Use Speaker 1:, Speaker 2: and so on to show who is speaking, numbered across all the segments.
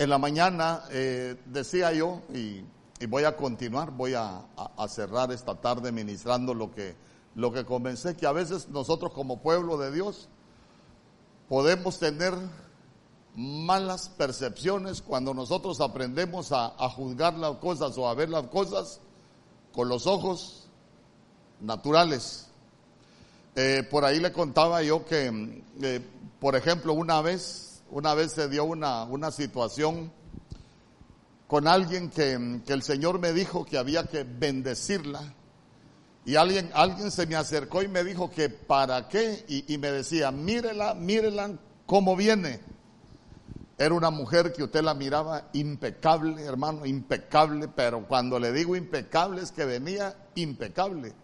Speaker 1: En la mañana eh, decía yo, y, voy a continuar, voy a, cerrar esta tarde ministrando lo que, lo que comencé, que a veces nosotros como pueblo de Dios podemos tener malas percepciones cuando nosotros aprendemos a, juzgar las cosas o a ver las cosas con los ojos naturales. Eh, por ahí le contaba yo que, eh, por ejemplo, una vez, una vez se dio una, una situación con alguien que, que, el Señor me dijo que había que bendecirla. Y alguien, alguien se me acercó y me dijo que para qué, y, me decía, mírela, mírela cómo viene. Era una mujer que usted la miraba impecable, hermano, impecable, pero cuando le digo impecable es que venía impecable.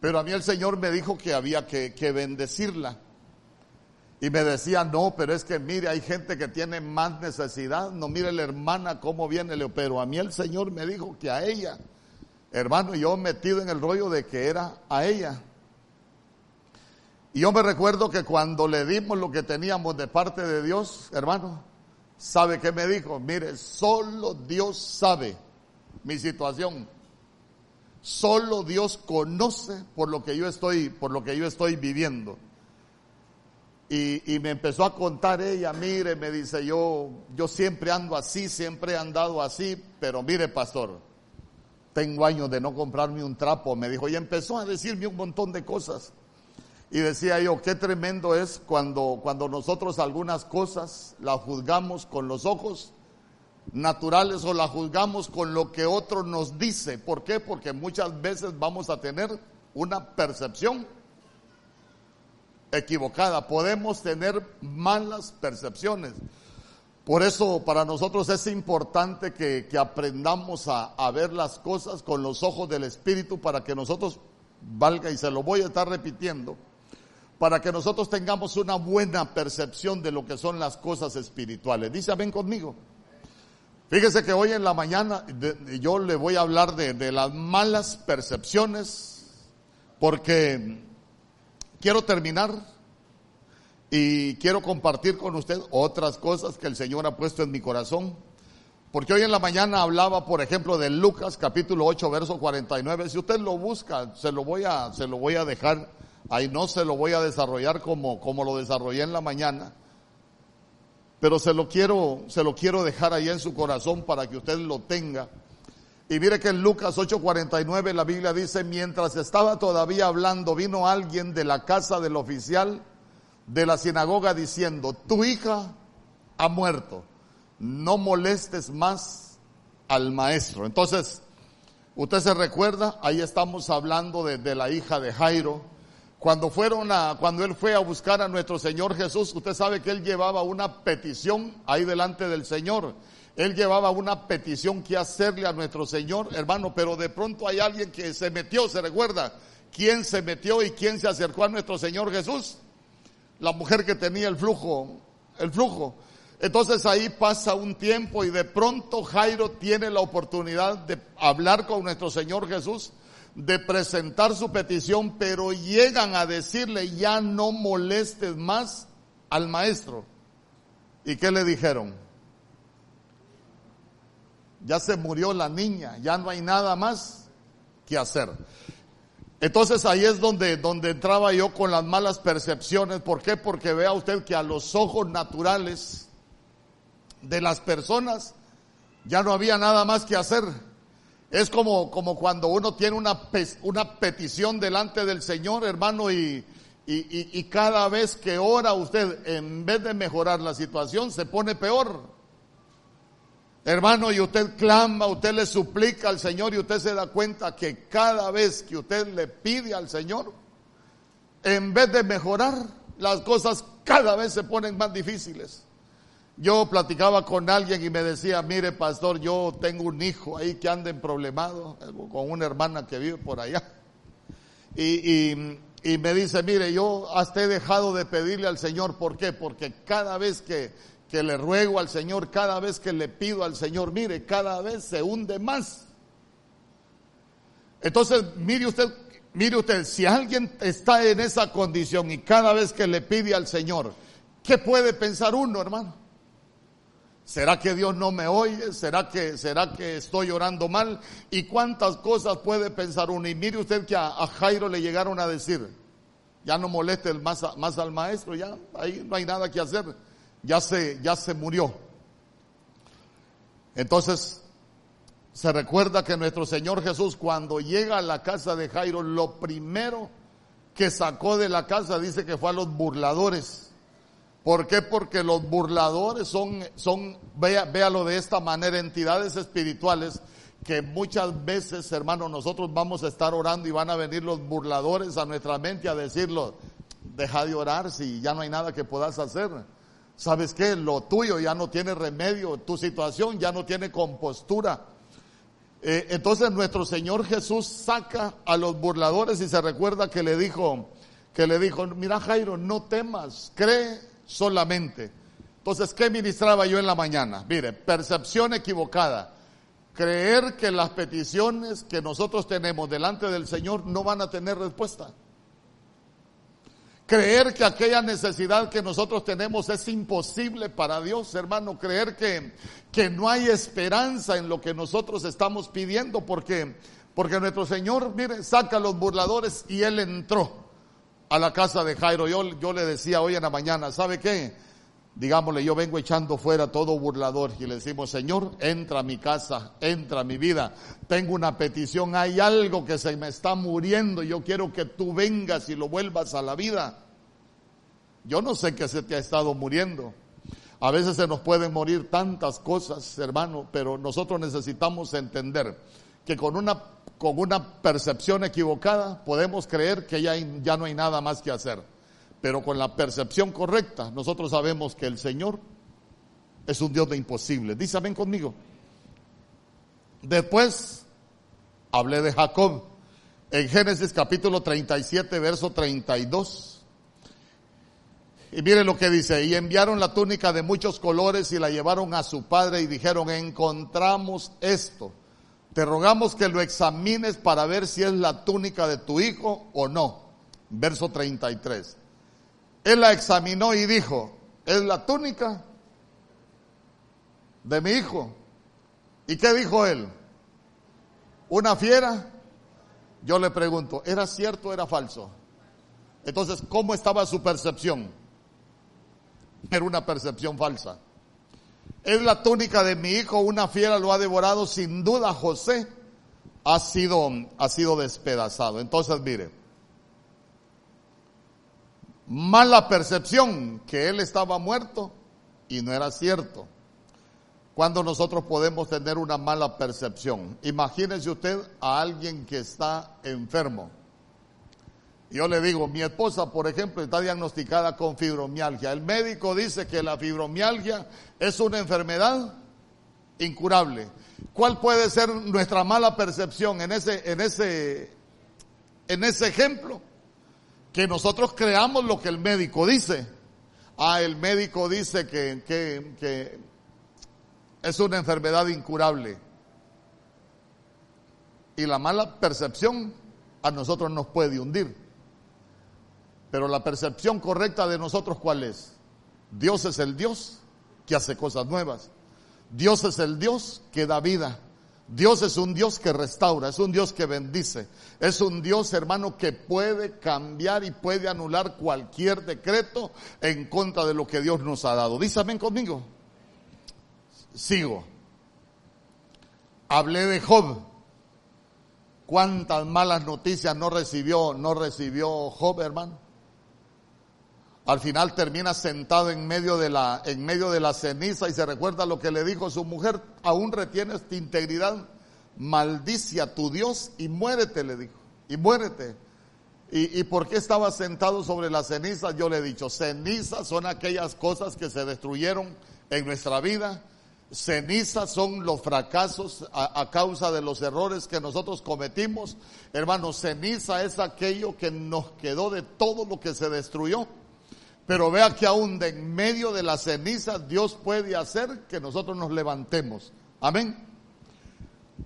Speaker 1: Pero a mí el Señor me dijo que había que, bendecirla. Y me decía, no, pero es que mire, hay gente que tiene más necesidad. No mire la hermana cómo viene, pero a mí el Señor me dijo que a ella, hermano, yo metido en el rollo de que era a ella. Y yo me recuerdo que cuando le dimos lo que teníamos de parte de Dios, hermano, ¿sabe qué me dijo? Mire, solo Dios sabe mi situación. Solo Dios conoce por lo que yo estoy, por lo que yo estoy viviendo. Y, y, me empezó a contar ella, mire, me dice, yo, yo siempre ando así, siempre he andado así, pero mire, pastor, tengo años de no comprarme un trapo, me dijo, y empezó a decirme un montón de cosas. Y decía yo, qué tremendo es cuando, cuando nosotros algunas cosas las juzgamos con los ojos naturales o las juzgamos con lo que otro nos dice. ¿Por qué? Porque muchas veces vamos a tener una percepción equivocada. Podemos tener malas percepciones. Por eso para nosotros es importante que, que aprendamos a, a, ver las cosas con los ojos del Espíritu para que nosotros, valga y se lo voy a estar repitiendo, para que nosotros tengamos una buena percepción de lo que son las cosas espirituales. Dice, ven conmigo. Fíjese que hoy en la mañana yo le voy a hablar de, las malas percepciones porque quiero terminar y quiero compartir con usted otras cosas que el Señor ha puesto en mi corazón. Porque hoy en la mañana hablaba, por ejemplo, de Lucas capítulo 8, verso 49. Si usted lo busca, se lo voy a, se lo voy a dejar Ahí no se lo voy a desarrollar como, como lo desarrollé en la mañana. Pero se lo quiero, se lo quiero dejar ahí en su corazón para que usted lo tenga. Y mire que en Lucas 8:49 la Biblia dice, mientras estaba todavía hablando, vino alguien de la casa del oficial de la sinagoga diciendo, tu hija ha muerto, no molestes más al maestro. Entonces, usted se recuerda, ahí estamos hablando de, de la hija de Jairo, cuando fueron a, cuando él fue a buscar a nuestro Señor Jesús, usted sabe que él llevaba una petición ahí delante del Señor. Él llevaba una petición que hacerle a nuestro Señor, hermano, pero de pronto hay alguien que se metió, se recuerda, quién se metió y quién se acercó a nuestro Señor Jesús. La mujer que tenía el flujo, el flujo. Entonces ahí pasa un tiempo y de pronto Jairo tiene la oportunidad de hablar con nuestro Señor Jesús de presentar su petición, pero llegan a decirle, ya no molestes más al maestro. ¿Y qué le dijeron? Ya se murió la niña, ya no hay nada más que hacer. Entonces ahí es donde, donde entraba yo con las malas percepciones. ¿Por qué? Porque vea usted que a los ojos naturales de las personas ya no había nada más que hacer. Es como, como cuando uno tiene una, una petición delante del Señor, hermano, y, y, y, cada vez que ora usted, en vez de mejorar la situación, se pone peor. Hermano, y usted clama, usted le suplica al Señor y usted se da cuenta que cada vez que usted le pide al Señor, en vez de mejorar, las cosas cada vez se ponen más difíciles. Yo platicaba con alguien y me decía, mire pastor, yo tengo un hijo ahí que anda en problemado, con una hermana que vive por allá. Y, y, me dice, mire, yo hasta he dejado de pedirle al Señor, ¿por qué? Porque cada vez que, que le ruego al Señor, cada vez que le pido al Señor, mire, cada vez se hunde más. Entonces, mire usted, mire usted, si alguien está en esa condición y cada vez que le pide al Señor, ¿qué puede pensar uno, hermano? ¿Será que Dios no me oye? ¿Será que, será que estoy orando mal? ¿Y cuántas cosas puede pensar uno? Y mire usted que a, Jairo le llegaron a decir, ya no moleste más, más al maestro, ya ahí no hay nada que hacer, ya se, ya se murió. Entonces, se recuerda que nuestro Señor Jesús cuando llega a la casa de Jairo, lo primero que sacó de la casa dice que fue a los burladores ¿Por qué? Porque los burladores son, son vea, véalo de esta manera, entidades espirituales que muchas veces, hermanos, nosotros vamos a estar orando y van a venir los burladores a nuestra mente a decirlo, deja de orar si ya no hay nada que puedas hacer. ¿Sabes qué? Lo tuyo ya no tiene remedio, tu situación ya no tiene compostura. Eh, entonces nuestro Señor Jesús saca a los burladores y se recuerda que le dijo, que le dijo, mira Jairo, no temas, cree solamente. Entonces, ¿qué ministraba yo en la mañana? Mire, percepción equivocada. Creer que las peticiones que nosotros tenemos delante del Señor no van a tener respuesta. Creer que aquella necesidad que nosotros tenemos es imposible para Dios, hermano. Creer que, que no hay esperanza en lo que nosotros estamos pidiendo porque, porque nuestro Señor, mire, saca a los burladores y Él entró a la casa de Jairo. Yo, yo le decía hoy en la mañana, ¿sabe qué? Digámosle, yo vengo echando fuera todo burlador y le decimos, Señor, entra a mi casa, entra a mi vida. Tengo una petición, hay algo que se me está muriendo yo quiero que tú vengas y lo vuelvas a la vida. Yo no sé qué se te ha estado muriendo. A veces se nos pueden morir tantas cosas, hermano, pero nosotros necesitamos entender que con una con una percepción equivocada podemos creer que ya, ya no hay nada más que hacer. Pero con la percepción correcta, nosotros sabemos que el Señor es un Dios de imposible. Dice, ven conmigo. Después hablé de Jacob en Génesis capítulo 37, verso 32. Y miren lo que dice, y enviaron la túnica de muchos colores y la llevaron a su padre y dijeron, encontramos esto te rogamos que lo examines para ver si es la túnica de tu hijo o no. Verso 33. Él la examinó y dijo, ¿es la túnica de mi hijo? ¿Y qué dijo él? ¿Una fiera? Yo le pregunto, ¿era cierto o era falso? Entonces, ¿cómo estaba su percepción? Era una percepción falsa. Es la túnica de mi hijo, una fiera lo ha devorado, sin duda José ha sido, ha sido despedazado. Entonces, mire, mala percepción que él estaba muerto y no era cierto. Cuando nosotros podemos tener una mala percepción. Imagínese usted a alguien que está enfermo yo le digo, mi esposa, por ejemplo, está diagnosticada con fibromialgia. El médico dice que la fibromialgia es una enfermedad incurable. ¿Cuál puede ser nuestra mala percepción en ese, en ese, en ese ejemplo? Que nosotros creamos lo que el médico dice. Ah, el médico dice que, que, que es una enfermedad incurable. Y la mala percepción a nosotros nos puede hundir. Pero la percepción correcta de nosotros, ¿cuál es? Dios es el Dios que hace cosas nuevas. Dios es el Dios que da vida. Dios es un Dios que restaura, es un Dios que bendice, es un Dios hermano que puede cambiar y puede anular cualquier decreto en contra de lo que Dios nos ha dado. Dísame conmigo. Sigo. Hablé de Job. ¿Cuántas malas noticias no recibió, no recibió Job, hermano? Al final termina sentado en medio de la, en medio de la ceniza y se recuerda lo que le dijo su mujer, aún retienes tu integridad, maldice a tu Dios y muérete, le dijo, y muérete. ¿Y, ¿Y por qué estaba sentado sobre la ceniza? Yo le he dicho, cenizas son aquellas cosas que se destruyeron en nuestra vida. Cenizas son los fracasos a, a, causa de los errores que nosotros cometimos. Hermano, ceniza es aquello que nos quedó de todo lo que se destruyó. Pero vea que aún de en medio de las cenizas Dios puede hacer que nosotros nos levantemos. Amén.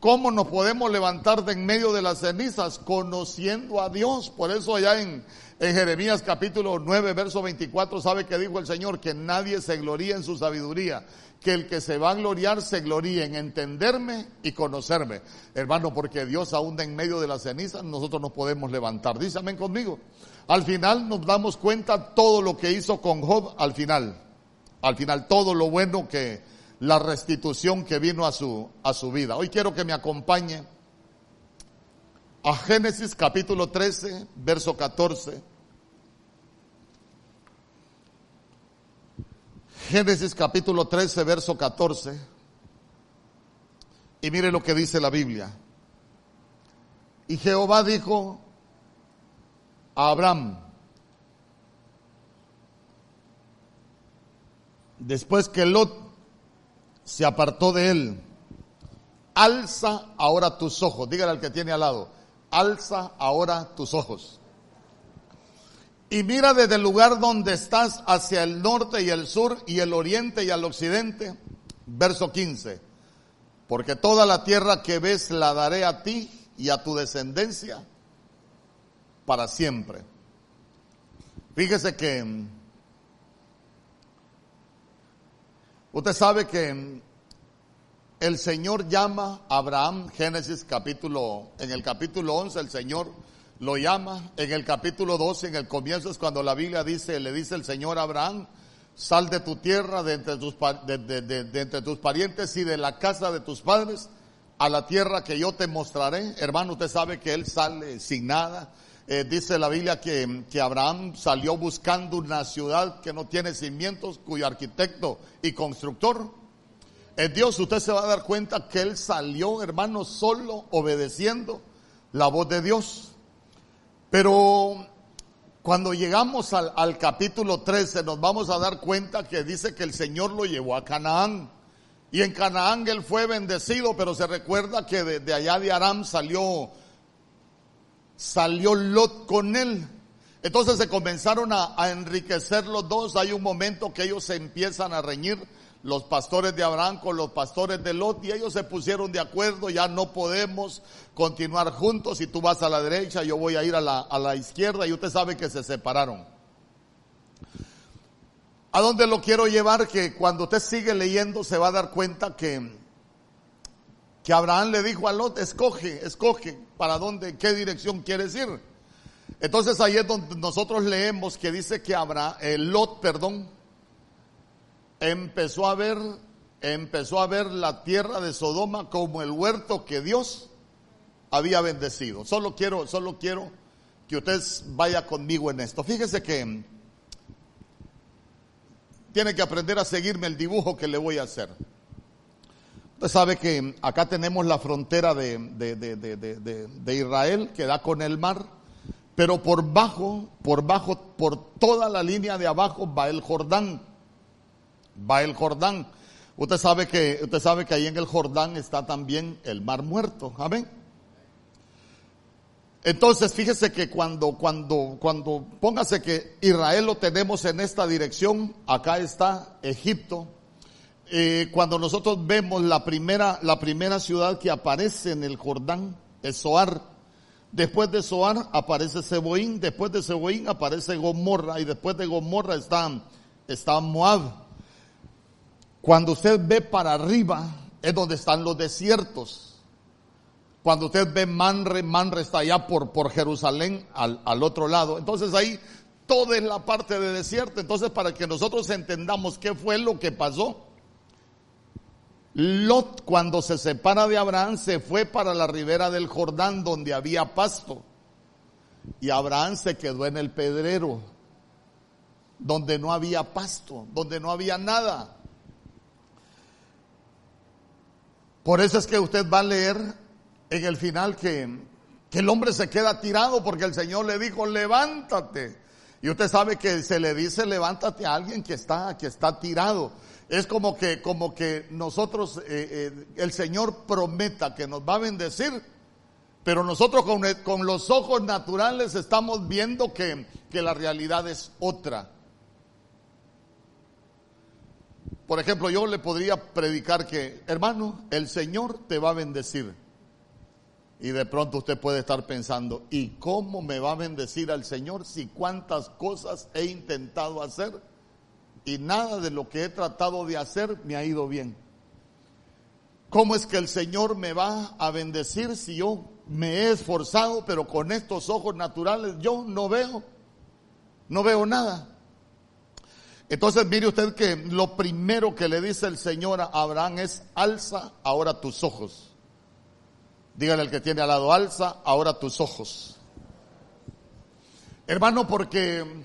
Speaker 1: ¿Cómo nos podemos levantar de en medio de las cenizas? Conociendo a Dios. Por eso allá en, en Jeremías capítulo 9, verso 24, sabe que dijo el Señor que nadie se gloría en su sabiduría, que el que se va a gloriar se gloríe en entenderme y conocerme. Hermano, porque Dios aún de en medio de las cenizas nosotros nos podemos levantar. Dice amén conmigo. Al final nos damos cuenta todo lo que hizo con Job al final. Al final todo lo bueno que la restitución que vino a su a su vida. Hoy quiero que me acompañe a Génesis capítulo 13, verso 14. Génesis capítulo 13, verso 14. Y mire lo que dice la Biblia. Y Jehová dijo, a Abraham. Después que Lot se apartó de él, alza ahora tus ojos, dígale al que tiene al lado, alza ahora tus ojos. Y mira desde el lugar donde estás hacia el norte y el sur y el oriente y al occidente. Verso 15. Porque toda la tierra que ves la daré a ti y a tu descendencia para siempre. Fíjese que usted sabe que el Señor llama a Abraham, Génesis capítulo, en el capítulo 11 el Señor lo llama, en el capítulo 12, en el comienzo es cuando la Biblia dice, le dice el Señor a Abraham, sal de tu tierra, de entre tus, de entre tus parientes y de la casa de tus padres, a la tierra que yo te mostraré. Hermano, usted sabe que él sale sin nada, eh, dice la Biblia que, que, Abraham salió buscando una ciudad que no tiene cimientos, cuyo arquitecto y constructor es Dios. Usted se va a dar cuenta que él salió, hermano, solo obedeciendo la voz de Dios. Pero cuando llegamos al, capítulo 13 nos vamos a dar cuenta que dice que el Señor lo llevó a Canaán. Y en Canaán él fue bendecido, pero se recuerda que de allá de Aram salió salió Lot con él. Entonces se comenzaron a, enriquecer los dos. Hay un momento que ellos se empiezan a reñir, los pastores de Abraham con los pastores de Lot, y ellos se pusieron de acuerdo, ya no podemos continuar juntos, si tú vas a la derecha, yo voy a ir a la, a la izquierda, y usted sabe que se separaron. ¿A dónde lo quiero llevar? Que cuando usted sigue leyendo se va a dar cuenta que que Abraham le dijo a Lot, escoge, escoge para dónde, qué dirección quieres ir. Entonces ahí es donde nosotros leemos que dice que Abraham, eh, Lot, perdón, empezó a ver, empezó a ver la tierra de Sodoma como el huerto que Dios había bendecido. Solo quiero, solo quiero que usted vaya conmigo en esto. Fíjese que tiene que aprender a seguirme el dibujo que le voy a hacer. Usted sabe que acá tenemos la frontera de, de, Israel que da con el mar, pero por bajo, por bajo, por toda la línea de abajo va el Jordán. Va el Jordán. Usted sabe que, usted sabe que ahí en el Jordán está también el mar muerto. Amén. Entonces, fíjese que cuando, cuando, cuando, póngase que Israel lo tenemos en esta dirección, acá está Egipto, eh, cuando nosotros vemos la primera, la primera ciudad que aparece en el Jordán, es Soar. Después de Soar aparece Seboín, después de Seboín aparece Gomorra y después de Gomorra está, está Moab. Cuando usted ve para arriba es donde están los desiertos. Cuando usted ve Manre, Manre está allá por, por Jerusalén al, al otro lado. Entonces ahí toda es la parte de desierto. Entonces para que nosotros entendamos qué fue lo que pasó, Lot cuando se separa de Abraham se fue para la ribera del Jordán donde había pasto. Y Abraham se quedó en el pedrero, donde no había pasto, donde no había nada. Por eso es que usted va a leer en el final que, que el hombre se queda tirado porque el Señor le dijo, levántate. Y usted sabe que se le dice, levántate a alguien que está, que está tirado es como que, como que nosotros, eh, eh, el Señor prometa que nos va a bendecir, pero nosotros con, con los ojos naturales estamos viendo que, que la realidad es otra. Por ejemplo, yo le podría predicar que, hermano, el Señor te va a bendecir. Y de pronto usted puede estar pensando, ¿y cómo me va a bendecir al Señor si cuántas cosas he intentado hacer y nada de lo que he tratado de hacer me ha ido bien? ¿Cómo es que el Señor me va a bendecir si yo me he esforzado, pero con estos ojos naturales yo no veo, no veo nada? Entonces mire usted que lo primero que le dice el Señor a Abraham es, alza ahora tus ojos. Dígale al que tiene al lado, alza ahora tus ojos. Hermano, porque,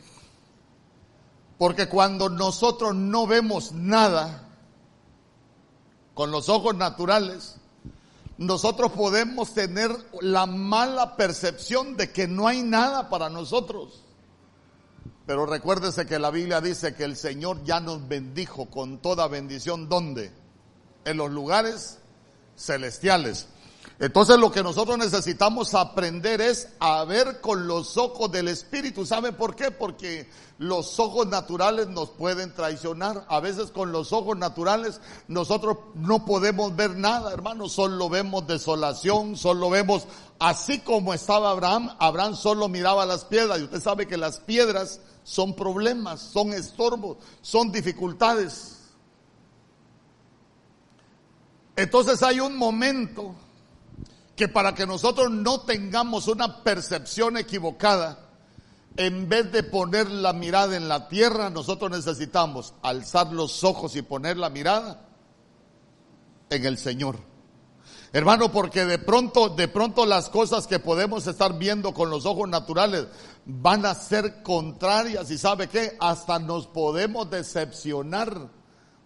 Speaker 1: porque cuando nosotros no vemos nada con los ojos naturales, nosotros podemos tener la mala percepción de que no hay nada para nosotros. Pero recuérdese que la Biblia dice que el Señor ya nos bendijo con toda bendición. ¿Dónde? En los lugares celestiales. Entonces lo que nosotros necesitamos aprender es a ver con los ojos del Espíritu. ¿Sabe por qué? Porque los ojos naturales nos pueden traicionar. A veces con los ojos naturales nosotros no podemos ver nada, hermano. Solo vemos desolación, solo vemos así como estaba Abraham. Abraham solo miraba las piedras y usted sabe que las piedras son problemas, son estorbos, son dificultades. Entonces hay un momento que para que nosotros no tengamos una percepción equivocada, en vez de poner la mirada en la tierra, nosotros necesitamos alzar los ojos y poner la mirada en el Señor. Hermano, porque de pronto, de pronto las cosas que podemos estar viendo con los ojos naturales van a ser contrarias y sabe qué, hasta nos podemos decepcionar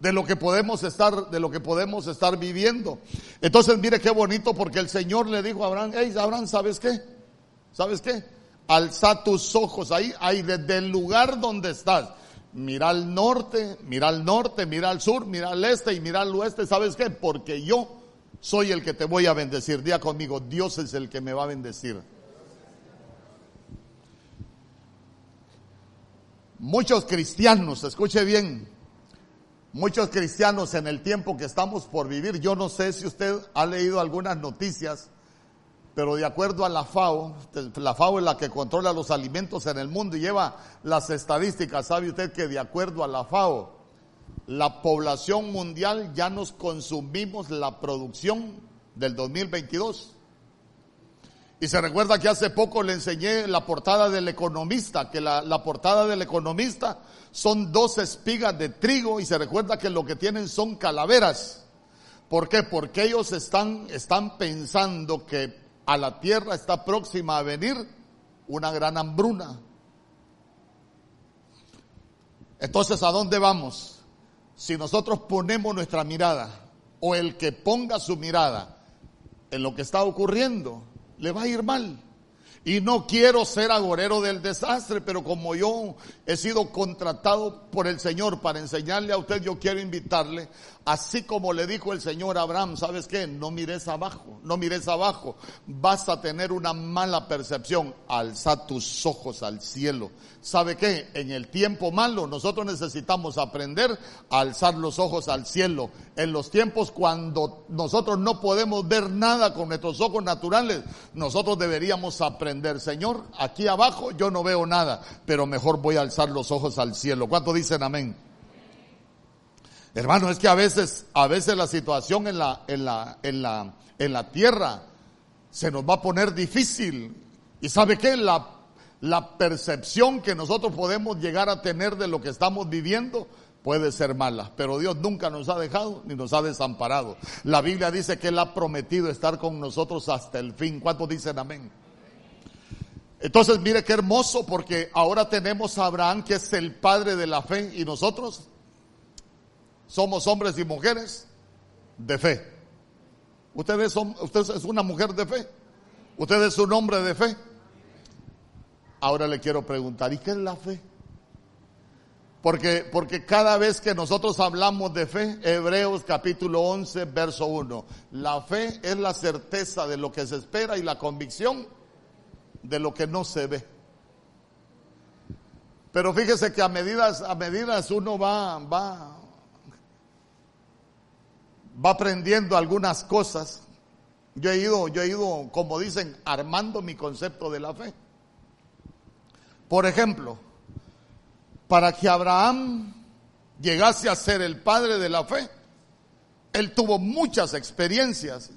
Speaker 1: de lo que podemos estar, de lo que podemos estar viviendo. Entonces, mire qué bonito porque el Señor le dijo a Abraham, hey, Abraham, ¿sabes qué? ¿Sabes qué? Alza tus ojos ahí, ahí desde el lugar donde estás. Mira al norte, mira al norte, mira al sur, mira al este y mira al oeste. ¿Sabes qué? Porque yo soy el que te voy a bendecir. Día conmigo, Dios es el que me va a bendecir. Muchos cristianos, escuche bien, Muchos cristianos en el tiempo que estamos por vivir, yo no sé si usted ha leído algunas noticias, pero de acuerdo a la FAO, la FAO es la que controla los alimentos en el mundo y lleva las estadísticas, sabe usted que de acuerdo a la FAO, la población mundial ya nos consumimos la producción del 2022. Y se recuerda que hace poco le enseñé la portada del economista, que la, portada del economista son dos espigas de trigo y se recuerda que lo que tienen son calaveras. ¿Por qué? Porque ellos están, están pensando que a la tierra está próxima a venir una gran hambruna. Entonces, ¿a dónde vamos? Si nosotros ponemos nuestra mirada o el que ponga su mirada en lo que está ocurriendo, le va a ir mal. Y no quiero ser agorero del desastre, pero como yo he sido contratado por el Señor para enseñarle a usted, yo quiero invitarle, así como le dijo el Señor Abraham, ¿sabes qué? No mires abajo, no mires abajo, vas a tener una mala percepción, alza tus ojos al cielo. ¿Sabe qué? En el tiempo malo nosotros necesitamos aprender a alzar los ojos al cielo. En los tiempos cuando nosotros no podemos ver nada con nuestros ojos naturales, nosotros deberíamos aprender, Señor, aquí abajo yo no veo nada, pero mejor voy a alzar los ojos al cielo. ¿Cuánto dicen amén? Hermano, es que a veces, a veces la situación en la, en la, en la, en la tierra se nos va a poner difícil. ¿Y sabe qué? La la percepción que nosotros podemos llegar a tener de lo que estamos viviendo puede ser mala, pero Dios nunca nos ha dejado ni nos ha desamparado. La Biblia dice que Él ha prometido estar con nosotros hasta el fin. ¿Cuántos dicen amén? Entonces, mire qué hermoso porque ahora tenemos a Abraham que es el padre de la fe y nosotros somos hombres y mujeres de fe. Ustedes son, usted es una mujer de fe. Usted es un hombre de fe. Ahora le quiero preguntar, ¿y qué es la fe? Porque, porque cada vez que nosotros hablamos de fe, Hebreos capítulo 11, verso 1, la fe es la certeza de lo que se espera y la convicción de lo que no se ve. Pero fíjese que a medidas, a uno va, va, va aprendiendo algunas cosas. Yo he ido, yo he ido, como dicen, armando mi concepto de la fe. Por ejemplo, para que Abraham llegase a ser el padre de la fe, él tuvo muchas experiencias.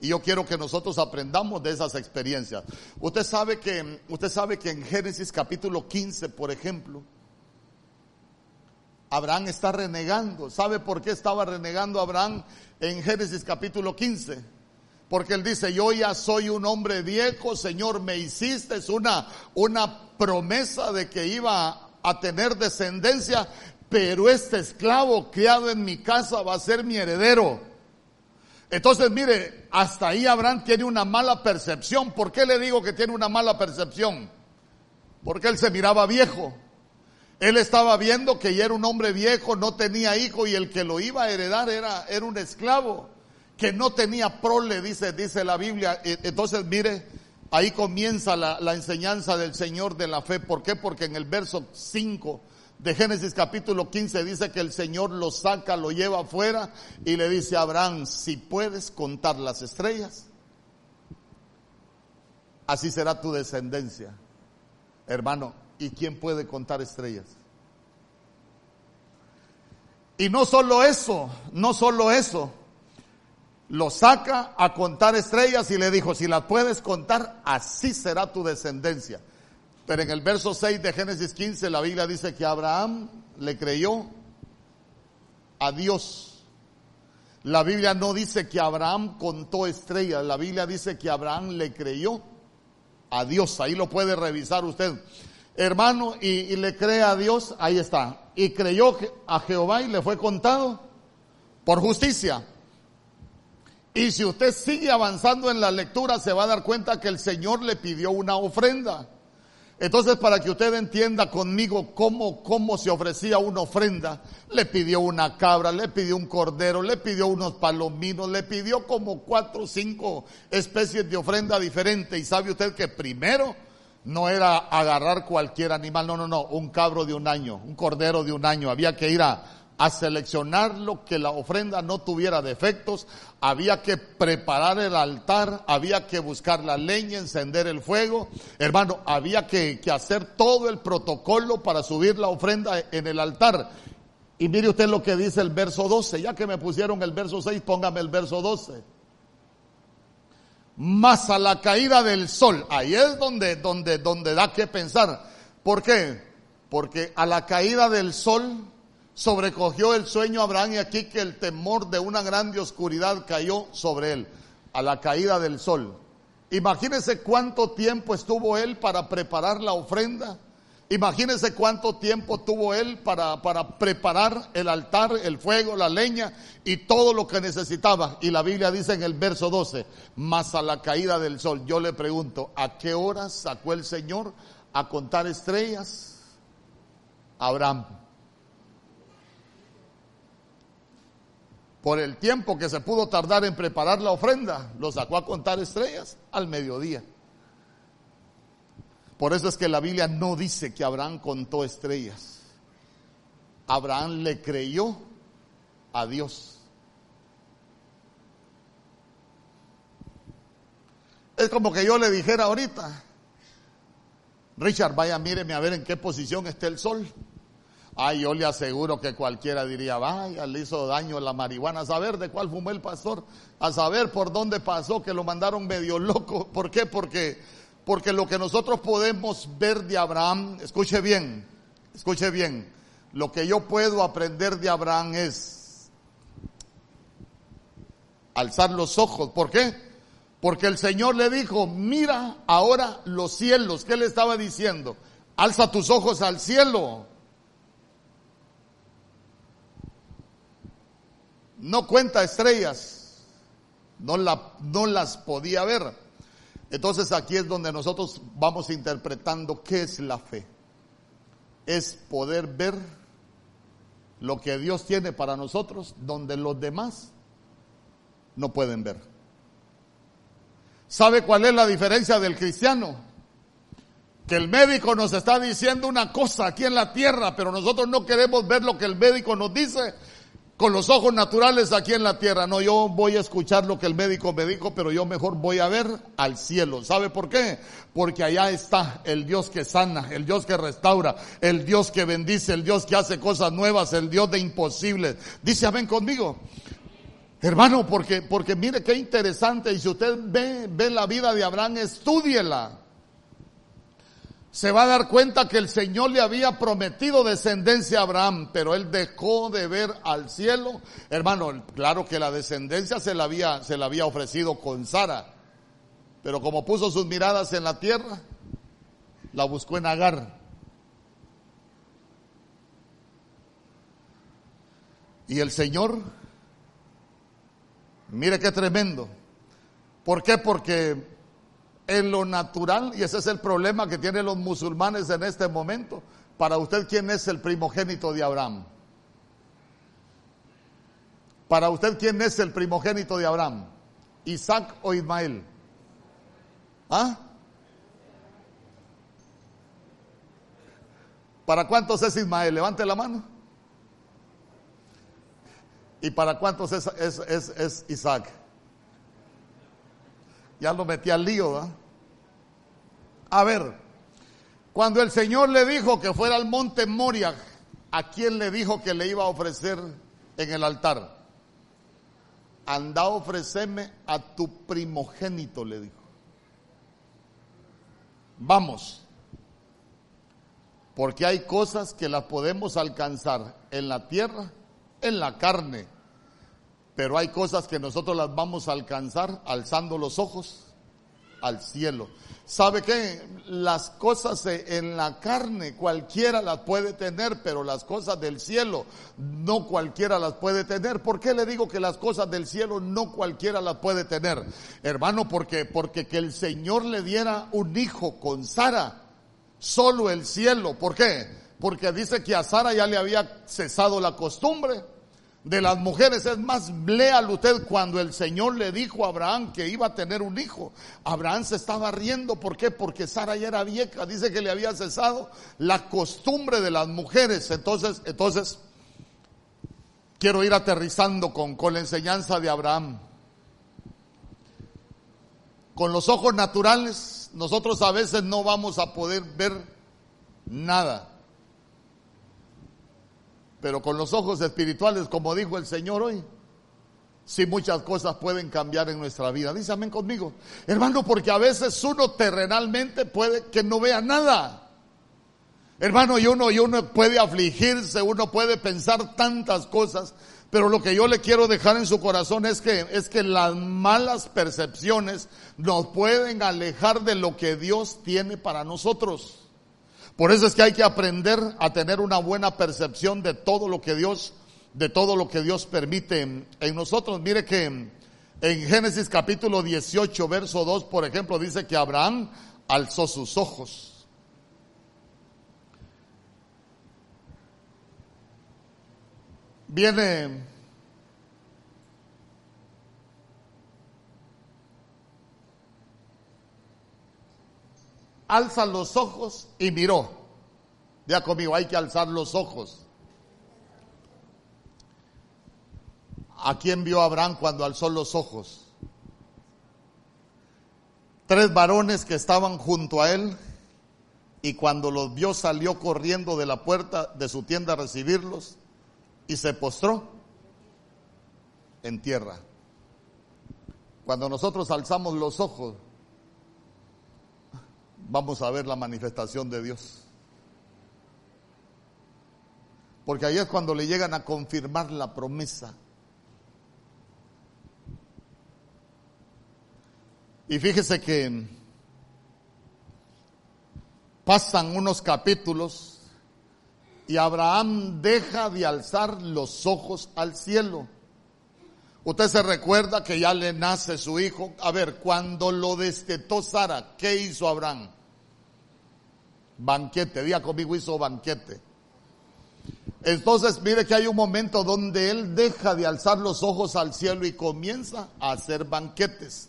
Speaker 1: Y yo quiero que nosotros aprendamos de esas experiencias. Usted sabe que, usted sabe que en Génesis capítulo 15, por ejemplo, Abraham está renegando. ¿Sabe por qué estaba renegando Abraham en Génesis capítulo 15? Porque él dice, yo ya soy un hombre viejo, Señor, me hiciste una, una promesa de que iba a tener descendencia, pero este esclavo criado en mi casa va a ser mi heredero. Entonces, mire, hasta ahí Abraham tiene una mala percepción. ¿Por qué le digo que tiene una mala percepción? Porque él se miraba viejo. Él estaba viendo que ya era un hombre viejo, no tenía hijo y el que lo iba a heredar era, era un esclavo que no tenía prole, dice, dice la Biblia. E, entonces, mire, ahí comienza la, la enseñanza del Señor de la fe. ¿Por qué? Porque en el verso 5 de Génesis capítulo 15 dice que el Señor lo saca, lo lleva afuera y le dice a Abraham, si puedes contar las estrellas, así será tu descendencia. Hermano, ¿y quién puede contar estrellas? Y no solo eso, no solo eso, lo saca a contar estrellas y le dijo, si las puedes contar, así será tu descendencia. Pero en el verso 6 de Génesis 15 la Biblia dice que Abraham le creyó a Dios. La Biblia no dice que Abraham contó estrellas, la Biblia dice que Abraham le creyó a Dios. Ahí lo puede revisar usted. Hermano, y, y le cree a Dios, ahí está. Y creyó a Jehová y le fue contado por justicia. Y si usted sigue avanzando en la lectura, se va a dar cuenta que el Señor le pidió una ofrenda. Entonces, para que usted entienda conmigo cómo, cómo se ofrecía una ofrenda, le pidió una cabra, le pidió un cordero, le pidió unos palominos, le pidió como cuatro o cinco especies de ofrenda diferente. Y sabe usted que primero no era agarrar cualquier animal, no, no, no, un cabro de un año, un cordero de un año. Había que ir a, a seleccionarlo, que la ofrenda no tuviera defectos, había que preparar el altar, había que buscar la leña, encender el fuego. Hermano, había que, que hacer todo el protocolo para subir la ofrenda en el altar. Y mire usted lo que dice el verso 12, ya que me pusieron el verso 6, póngame el verso 12. Más a la caída del sol, ahí es donde, donde, donde da que pensar. ¿Por qué? Porque a la caída del sol, sobrecogió el sueño Abraham y aquí que el temor de una grande oscuridad cayó sobre él a la caída del sol. Imagínese cuánto tiempo estuvo él para preparar la ofrenda. Imagínese cuánto tiempo tuvo él para, para preparar el altar, el fuego, la leña y todo lo que necesitaba. Y la Biblia dice en el verso 12, más a la caída del sol. Yo le pregunto, ¿a qué horas sacó el Señor a contar estrellas? Abraham. Por el tiempo que se pudo tardar en preparar la ofrenda, lo sacó a contar estrellas al mediodía. Por eso es que la Biblia no dice que Abraham contó estrellas. Abraham le creyó a Dios. Es como que yo le dijera ahorita, Richard, vaya, míreme a ver en qué posición está el sol. Ay, yo le aseguro que cualquiera diría, vaya, le hizo daño la marihuana. A saber de cuál fumó el pastor, a saber por dónde pasó, que lo mandaron medio loco. ¿Por qué? Porque, porque lo que nosotros podemos ver de Abraham, escuche bien, escuche bien, lo que yo puedo aprender de Abraham es alzar los ojos. ¿Por qué? Porque el Señor le dijo, mira ahora los cielos. ¿Qué le estaba diciendo? Alza tus ojos al cielo no cuenta estrellas, no, la, no las podía ver. Entonces aquí es donde nosotros vamos interpretando qué es la fe. Es poder ver lo que Dios tiene para nosotros donde los demás no pueden ver. ¿Sabe cuál es la diferencia del cristiano? Que el médico nos está diciendo una cosa aquí en la tierra, pero nosotros no queremos ver lo que el médico nos dice, con los ojos naturales aquí en la tierra. No, yo voy a escuchar lo que el médico me dijo, pero yo mejor voy a ver al cielo. ¿Sabe por qué? Porque allá está el Dios que sana, el Dios que restaura, el Dios que bendice, el Dios que hace cosas nuevas, el Dios de imposibles. Dice, ven conmigo. Hermano, porque, porque mire qué interesante. Y si usted ve, ve la vida de Abraham, estúdiela se va a dar cuenta que el Señor le había prometido descendencia a Abraham, pero él dejó de ver al cielo. Hermano, claro que la descendencia se la había, se la había ofrecido con Sara, pero como puso sus miradas en la tierra, la buscó en Agar. Y el Señor, mire qué tremendo. ¿Por qué? Porque en lo natural, y ese es el problema que tienen los musulmanes en este momento. Para usted, ¿quién es el primogénito de Abraham? Para usted, ¿quién es el primogénito de Abraham? ¿Isaac o Ismael? ¿Ah? ¿Para cuántos es Ismael? Levante la mano. ¿Y para cuántos es, Isaac? Ya lo metí al lío, ¿verdad? A ver, cuando el Señor le dijo que fuera al monte Moria, ¿a quién le dijo que le iba a ofrecer en el altar? Anda a ofrecerme a tu primogénito, le dijo. Vamos, porque hay cosas que las podemos alcanzar en la tierra, en la carne, pero hay cosas que nosotros las vamos a alcanzar alzando los ojos al cielo. ¿Sabe qué? Las cosas en la carne cualquiera las puede tener, pero las cosas del cielo no cualquiera las puede tener. ¿Por qué le digo que las cosas del cielo no cualquiera las puede tener? Hermano, porque porque que el Señor le diera un hijo con Sara, solo el cielo. ¿Por qué? Porque dice que a Sara ya le había cesado la costumbre de las mujeres. Es más, léalo usted cuando el Señor le dijo a Abraham que iba a tener un hijo. Abraham se estaba riendo. Porque Sara ya era vieja. Dice que le había cesado la costumbre de las mujeres. Entonces, entonces, quiero ir aterrizando con, con la enseñanza de Abraham. Con los ojos naturales, nosotros a veces no vamos a poder ver nada. Pero con los ojos espirituales, como dijo el Señor hoy, sí muchas cosas pueden cambiar en nuestra vida. Dice amén conmigo. Hermano, porque a veces uno terrenalmente puede que no vea nada. Hermano, y uno, y uno puede afligirse, uno puede pensar tantas cosas, pero lo que yo le quiero dejar en su corazón es que, es que las malas percepciones nos pueden alejar de lo que Dios tiene para nosotros. Por eso es que hay que aprender a tener una buena percepción de todo lo que Dios, de todo lo que Dios permite en nosotros. Mire que en Génesis capítulo 18, verso 2, por ejemplo, dice que Abraham alzó sus ojos. Viene alza los ojos y miró. Ya conmigo, hay que alzar los ojos. ¿A quién vio Abraham cuando alzó los ojos? Tres varones que estaban junto a él y cuando los vio salió corriendo de la puerta de su tienda a recibirlos y se postró en tierra. Cuando nosotros alzamos los ojos, vamos a ver la manifestación de Dios. Porque ahí es cuando le llegan a confirmar la promesa. Y fíjese que pasan unos capítulos y Abraham deja de alzar los ojos al cielo. Usted se recuerda que ya le nace su hijo. A ver, cuando lo destetó Sara, ¿qué hizo Abraham? banquete, día conmigo hizo banquete. Entonces, mire que hay un momento donde él deja de alzar los ojos al cielo y comienza a hacer banquetes.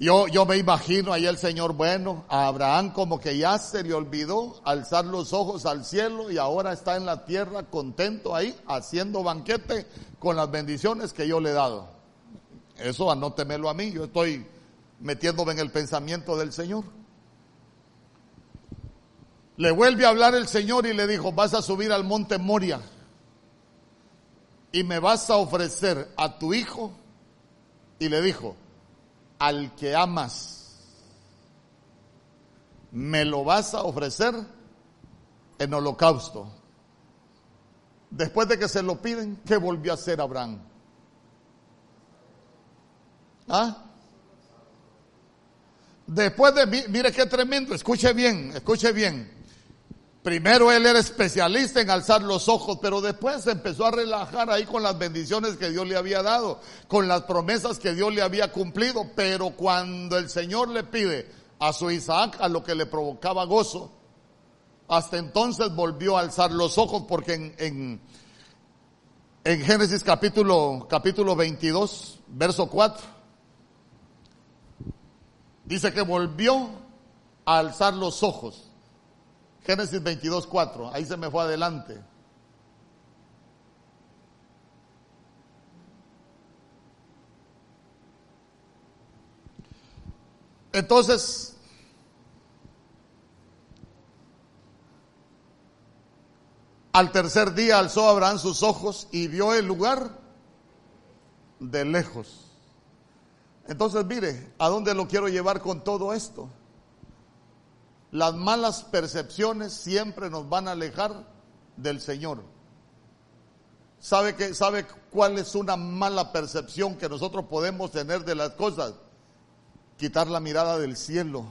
Speaker 1: Yo, yo me imagino ahí el Señor, bueno, a Abraham como que ya se le olvidó alzar los ojos al cielo y ahora está en la tierra contento ahí, haciendo banquete con las bendiciones que yo le he dado. Eso anótemelo a mí, yo estoy metiéndome en el pensamiento del Señor. Le vuelve a hablar el Señor y le dijo, vas a subir al monte Moria y me vas a ofrecer a tu hijo. Y le dijo, al que amas, me lo vas a ofrecer en holocausto. Después de que se lo piden, ¿qué volvió a hacer Abraham? ¿Ah? Después de, mire qué tremendo, escuche bien, escuche bien. Primero él era especialista en alzar los ojos, pero después se empezó a relajar ahí con las bendiciones que Dios le había dado, con las promesas que Dios le había cumplido. Pero cuando el Señor le pide a su Isaac a lo que le provocaba gozo, hasta entonces volvió a alzar los ojos porque en, en, en Génesis capítulo, capítulo 22, verso 4, dice que volvió a alzar los ojos Génesis 22, 4. Ahí se me fue adelante. Entonces, al tercer día alzó Abraham sus ojos y vio el lugar de lejos. Entonces, mire, ¿a dónde lo quiero llevar con todo esto? Las malas percepciones siempre nos van a alejar del Señor. ¿Sabe, que, ¿Sabe cuál es una mala percepción que nosotros podemos tener de las cosas? Quitar la mirada del cielo.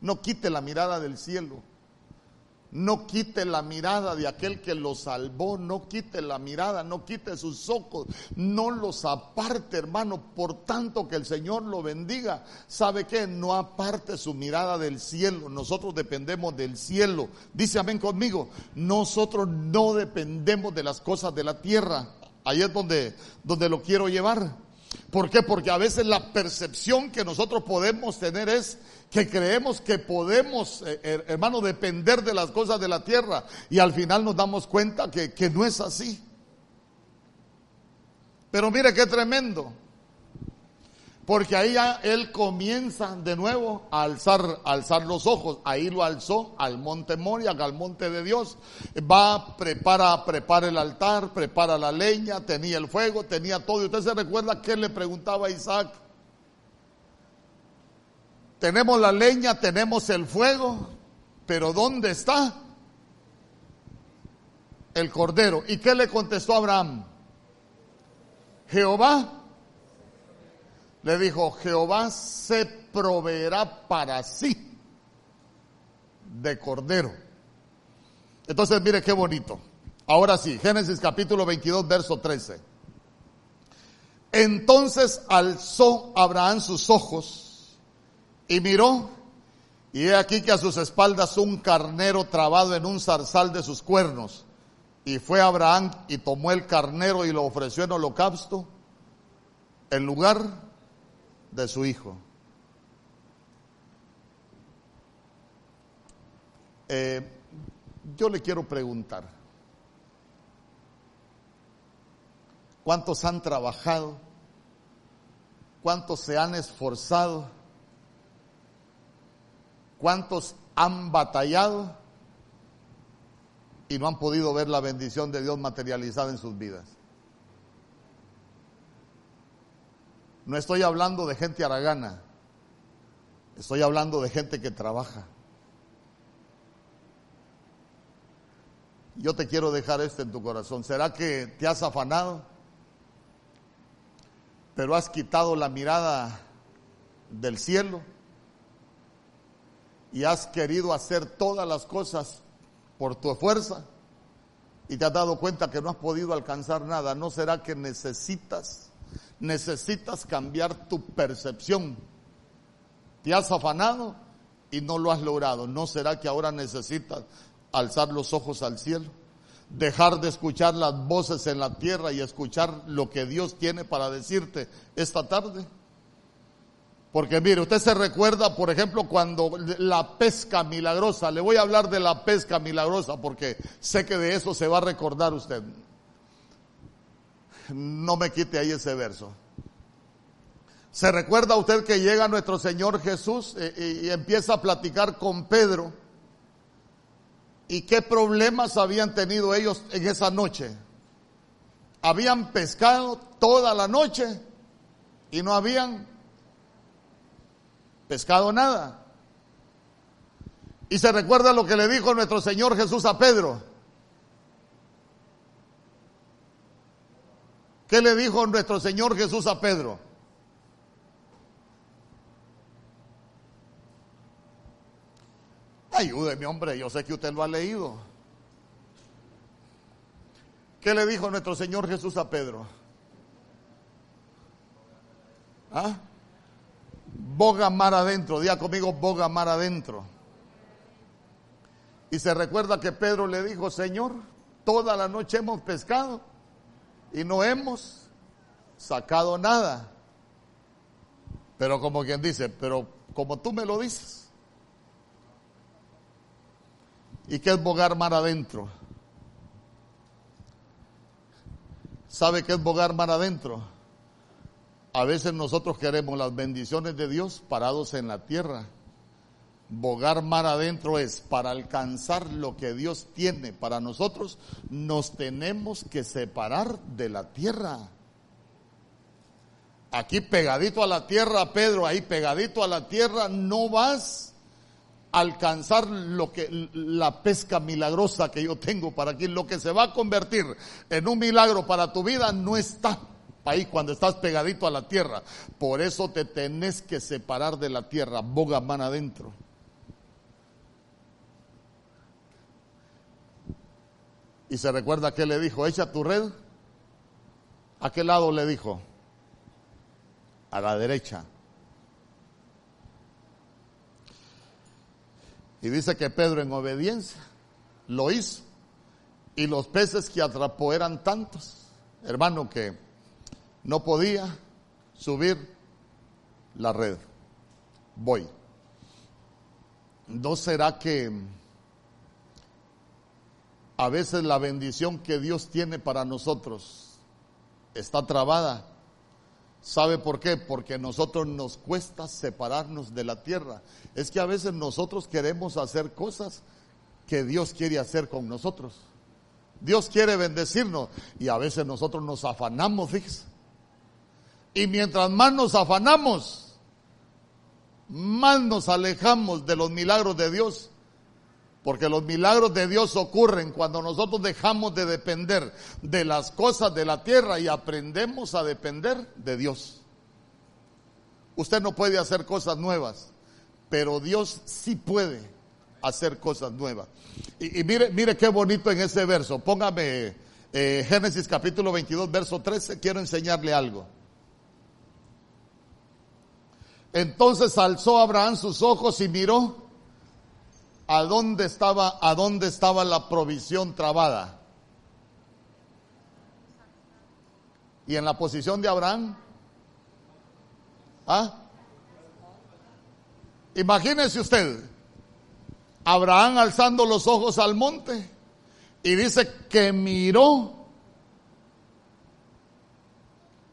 Speaker 1: No quite la mirada del cielo. No quite la mirada de aquel que lo salvó, no quite la mirada, no quite sus ojos, no los aparte, hermano, por tanto que el Señor lo bendiga. ¿Sabe qué? No aparte su mirada del cielo, nosotros dependemos del cielo. Dice amén conmigo, nosotros no dependemos de las cosas de la tierra. Ahí es donde, donde lo quiero llevar. ¿Por qué? Porque a veces la percepción que nosotros podemos tener es que creemos que podemos, eh, hermano, depender de las cosas de la tierra y al final nos damos cuenta que, que no es así. Pero mire qué tremendo. Porque ahí ya él comienza de nuevo a alzar, alzar los ojos. Ahí lo alzó al monte Moria, al monte de Dios. Va, prepara, prepara el altar, prepara la leña, tenía el fuego, tenía todo. Y usted se recuerda que le preguntaba a Isaac, tenemos la leña, tenemos el fuego, pero ¿dónde está el cordero? ¿Y qué le contestó Abraham? Jehová le dijo, Jehová se proveerá para sí de cordero. Entonces, mire qué bonito. Ahora sí, Génesis capítulo 22, verso 13. Entonces alzó Abraham sus ojos y miró, y he aquí que a sus espaldas un carnero trabado en un zarzal de sus cuernos. Y fue Abraham y tomó el carnero y lo ofreció en holocausto en lugar de su hijo. Eh, yo le quiero preguntar, ¿cuántos han trabajado? ¿Cuántos se han esforzado? ¿Cuántos han batallado y no han podido ver la bendición de Dios materializada en sus vidas? No estoy hablando de gente aragana, estoy hablando de gente que trabaja. Yo te quiero dejar esto en tu corazón. ¿Será que te has afanado? Pero has quitado la mirada del cielo y has querido hacer todas las cosas por tu fuerza y te has dado cuenta que no has podido alcanzar nada, ¿no será que necesitas, necesitas cambiar tu percepción? Te has afanado y no lo has logrado, ¿no será que ahora necesitas alzar los ojos al cielo? Dejar de escuchar las voces en la tierra y escuchar lo que Dios tiene para decirte esta tarde. Porque mire, usted se recuerda, por ejemplo, cuando la pesca milagrosa, le voy a hablar de la pesca milagrosa porque sé que de eso se va a recordar usted. No me quite ahí ese verso. ¿Se recuerda usted que llega nuestro Señor Jesús eh, y, empieza a platicar con Pedro? ¿Y qué problemas habían tenido ellos en esa noche? Habían pescado toda la noche y no habían pescado nada. Y se recuerda lo que le dijo nuestro Señor Jesús a Pedro. ¿Qué le dijo nuestro Señor Jesús a Pedro? Ayúdeme, hombre, yo sé que usted lo ha leído. ¿Qué le dijo nuestro Señor Jesús a Pedro? ¿Ah? Boga mar adentro, día conmigo, boga mar adentro. Y se recuerda que Pedro le dijo, Señor, toda la noche hemos pescado y no hemos sacado nada. Pero como quien dice, pero como tú me lo dices. ¿Y qué es bogar mar adentro? ¿Sabe qué es bogar mar adentro? A veces nosotros queremos las bendiciones de Dios parados en la tierra. Bogar mar adentro es para alcanzar lo que Dios tiene para nosotros, nos tenemos que separar de la tierra. Aquí pegadito a la tierra, Pedro, ahí pegadito a la tierra, no vas a alcanzar lo que la pesca milagrosa que yo tengo para aquí, lo que se va a convertir en un milagro para tu vida no está ahí cuando estás pegadito a la tierra. Por eso te tenés que separar de la tierra, boga man adentro. Y se recuerda que le dijo, echa tu red. ¿A qué lado le dijo? A la derecha. Y dice que Pedro en obediencia lo hizo. Y los peces que atrapó eran tantos, hermano, que no podía subir la red. Voy. ¿No será que a veces la bendición que Dios tiene para nosotros está trabada? ¿Sabe por qué? Porque a nosotros nos cuesta separarnos de la tierra. Es que a veces nosotros queremos hacer cosas que Dios quiere hacer con nosotros. Dios quiere bendecirnos y a veces nosotros nos afanamos, fíjese. Y mientras más nos afanamos, más nos alejamos de los milagros de Dios. Porque los milagros de Dios ocurren cuando nosotros dejamos de depender de las cosas de la tierra y aprendemos a depender de Dios. Usted no puede hacer cosas nuevas, pero Dios sí puede hacer cosas nuevas. Y, mire, mire qué bonito en ese verso. Póngame eh, Génesis capítulo 22, verso 13. Quiero enseñarle algo. Entonces alzó Abraham sus ojos y miró a dónde estaba, a dónde estaba la provisión trabada. Y en la posición de Abraham, ¿ah? Imagínese usted, Abraham alzando los ojos al monte y dice que miró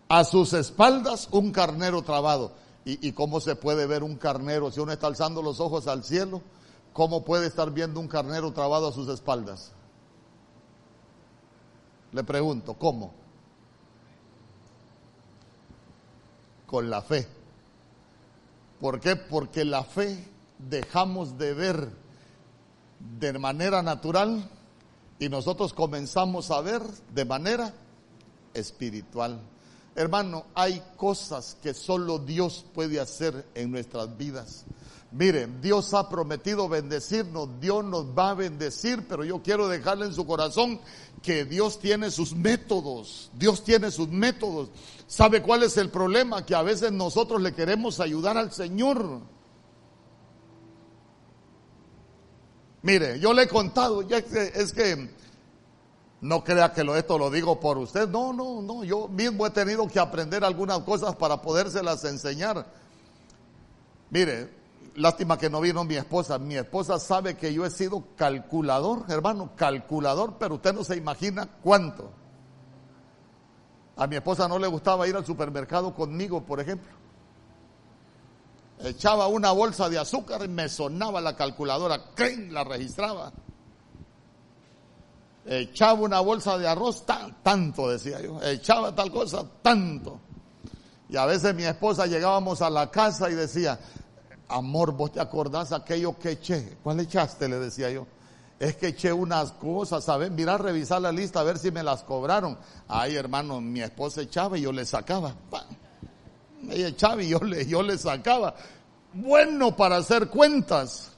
Speaker 1: a sus espaldas un carnero trabado. ¿Y, cómo se puede ver un carnero si uno está alzando los ojos al cielo? ¿Cómo puede estar viendo un carnero trabado a sus espaldas? Le pregunto, ¿cómo? Con la fe. ¿Por qué? Porque la fe dejamos de ver de manera natural y nosotros comenzamos a ver de manera espiritual. Hermano, hay cosas que solo Dios puede hacer en nuestras vidas. Miren, Dios ha prometido bendecirnos, Dios nos va a bendecir, pero yo quiero dejarle en su corazón que Dios tiene sus métodos, Dios tiene sus métodos. ¿Sabe cuál es el problema? Que a veces nosotros le queremos ayudar al Señor. Mire, yo le he contado, ya es que no crea que lo, esto lo digo por usted. No, no, no. Yo mismo he tenido que aprender algunas cosas para podérselas enseñar. Mire, lástima que no vino mi esposa. Mi esposa sabe que yo he sido calculador, hermano, calculador, pero usted no se imagina cuánto. A mi esposa no le gustaba ir al supermercado conmigo, por ejemplo. Echaba una bolsa de azúcar y me sonaba la calculadora, ¡crin! la registraba. Echaba una bolsa de arroz, tanto decía yo. Echaba tal cosa, tanto. Y a veces mi esposa llegábamos a la casa y decía, amor, ¿vos te acordás aquello que eché? ¿Cuál echaste? Le decía yo. Es que eché unas cosas, ¿sabes? Mira, revisar la lista a ver si me las cobraron. Ay, hermano, mi esposa echaba y yo le sacaba. Ella echaba y yo le, yo le sacaba. Bueno para hacer cuentas.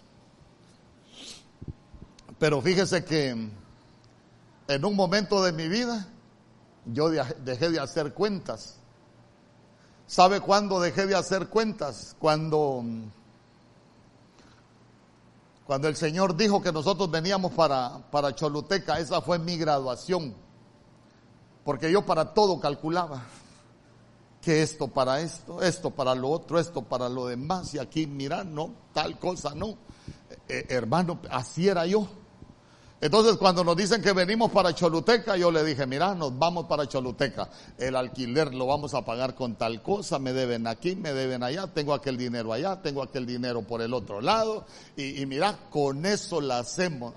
Speaker 1: Pero fíjese que en un momento de mi vida yo dejé de hacer cuentas. ¿Sabe cuándo dejé de hacer cuentas? Cuando, cuando el Señor dijo que nosotros veníamos para, para Choluteca, esa fue mi graduación. Porque yo para todo calculaba que esto para esto, esto para lo otro, esto para lo demás, y aquí mira, no, tal cosa, no. Eh, eh, hermano, así era yo. Entonces cuando nos dicen que venimos para Choluteca, yo le dije, mira, nos vamos para Choluteca. El alquiler lo vamos a pagar con tal cosa, me deben aquí, me deben allá, tengo aquel dinero allá, tengo aquel dinero por el otro lado. Y, mira, con eso la hacemos.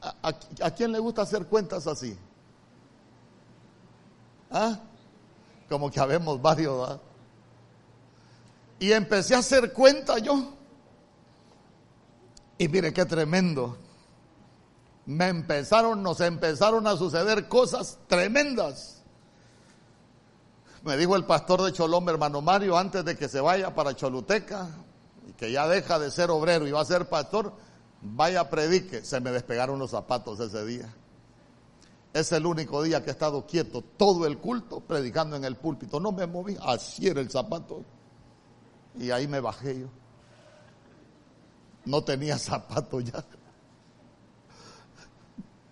Speaker 1: ¿A, quién le gusta hacer cuentas así? ¿Ah? Como que habemos varios. Y empecé a hacer cuenta yo. Y mire qué tremendo me empezaron, nos empezaron a suceder cosas tremendas. Me dijo el pastor de Cholón, hermano Mario, antes de que se vaya para Choluteca, y que ya deja de ser obrero y va a ser pastor, vaya predique. Se me despegaron los zapatos ese día. Es el único día que he estado quieto todo el culto predicando en el púlpito. No me moví, así era el zapato. Y ahí me bajé yo. No tenía zapato ya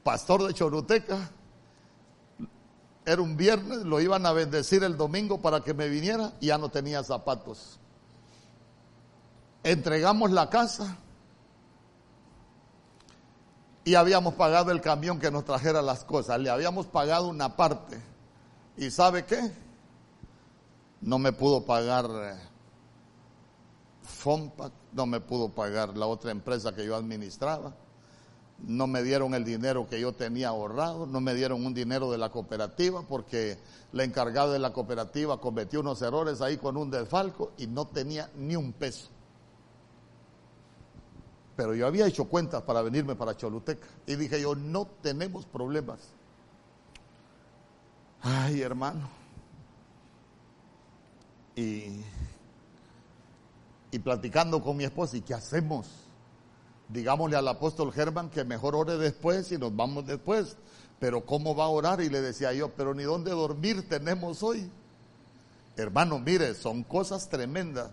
Speaker 1: pastor de Choruteca. Era un viernes, lo iban a bendecir el domingo para que me viniera y ya no tenía zapatos. Entregamos la casa y habíamos pagado el camión que nos trajera las cosas. Le habíamos pagado una parte. ¿Y sabe qué? No me pudo pagar eh, FOMPAC, no me pudo pagar la otra empresa que yo administraba no me dieron el dinero que yo tenía ahorrado, no me dieron un dinero de la cooperativa porque la encargada de la cooperativa cometió unos errores ahí con un desfalco y no tenía ni un peso. Pero yo había hecho cuentas para venirme para Choluteca y dije yo, no tenemos problemas. Ay, hermano. Y, y platicando con mi esposa, ¿y qué hacemos? Digámosle al apóstol Germán que mejor ore después y nos vamos después. Pero ¿cómo va a orar? Y le decía yo, pero ni dónde dormir tenemos hoy. Hermano, mire, son cosas tremendas.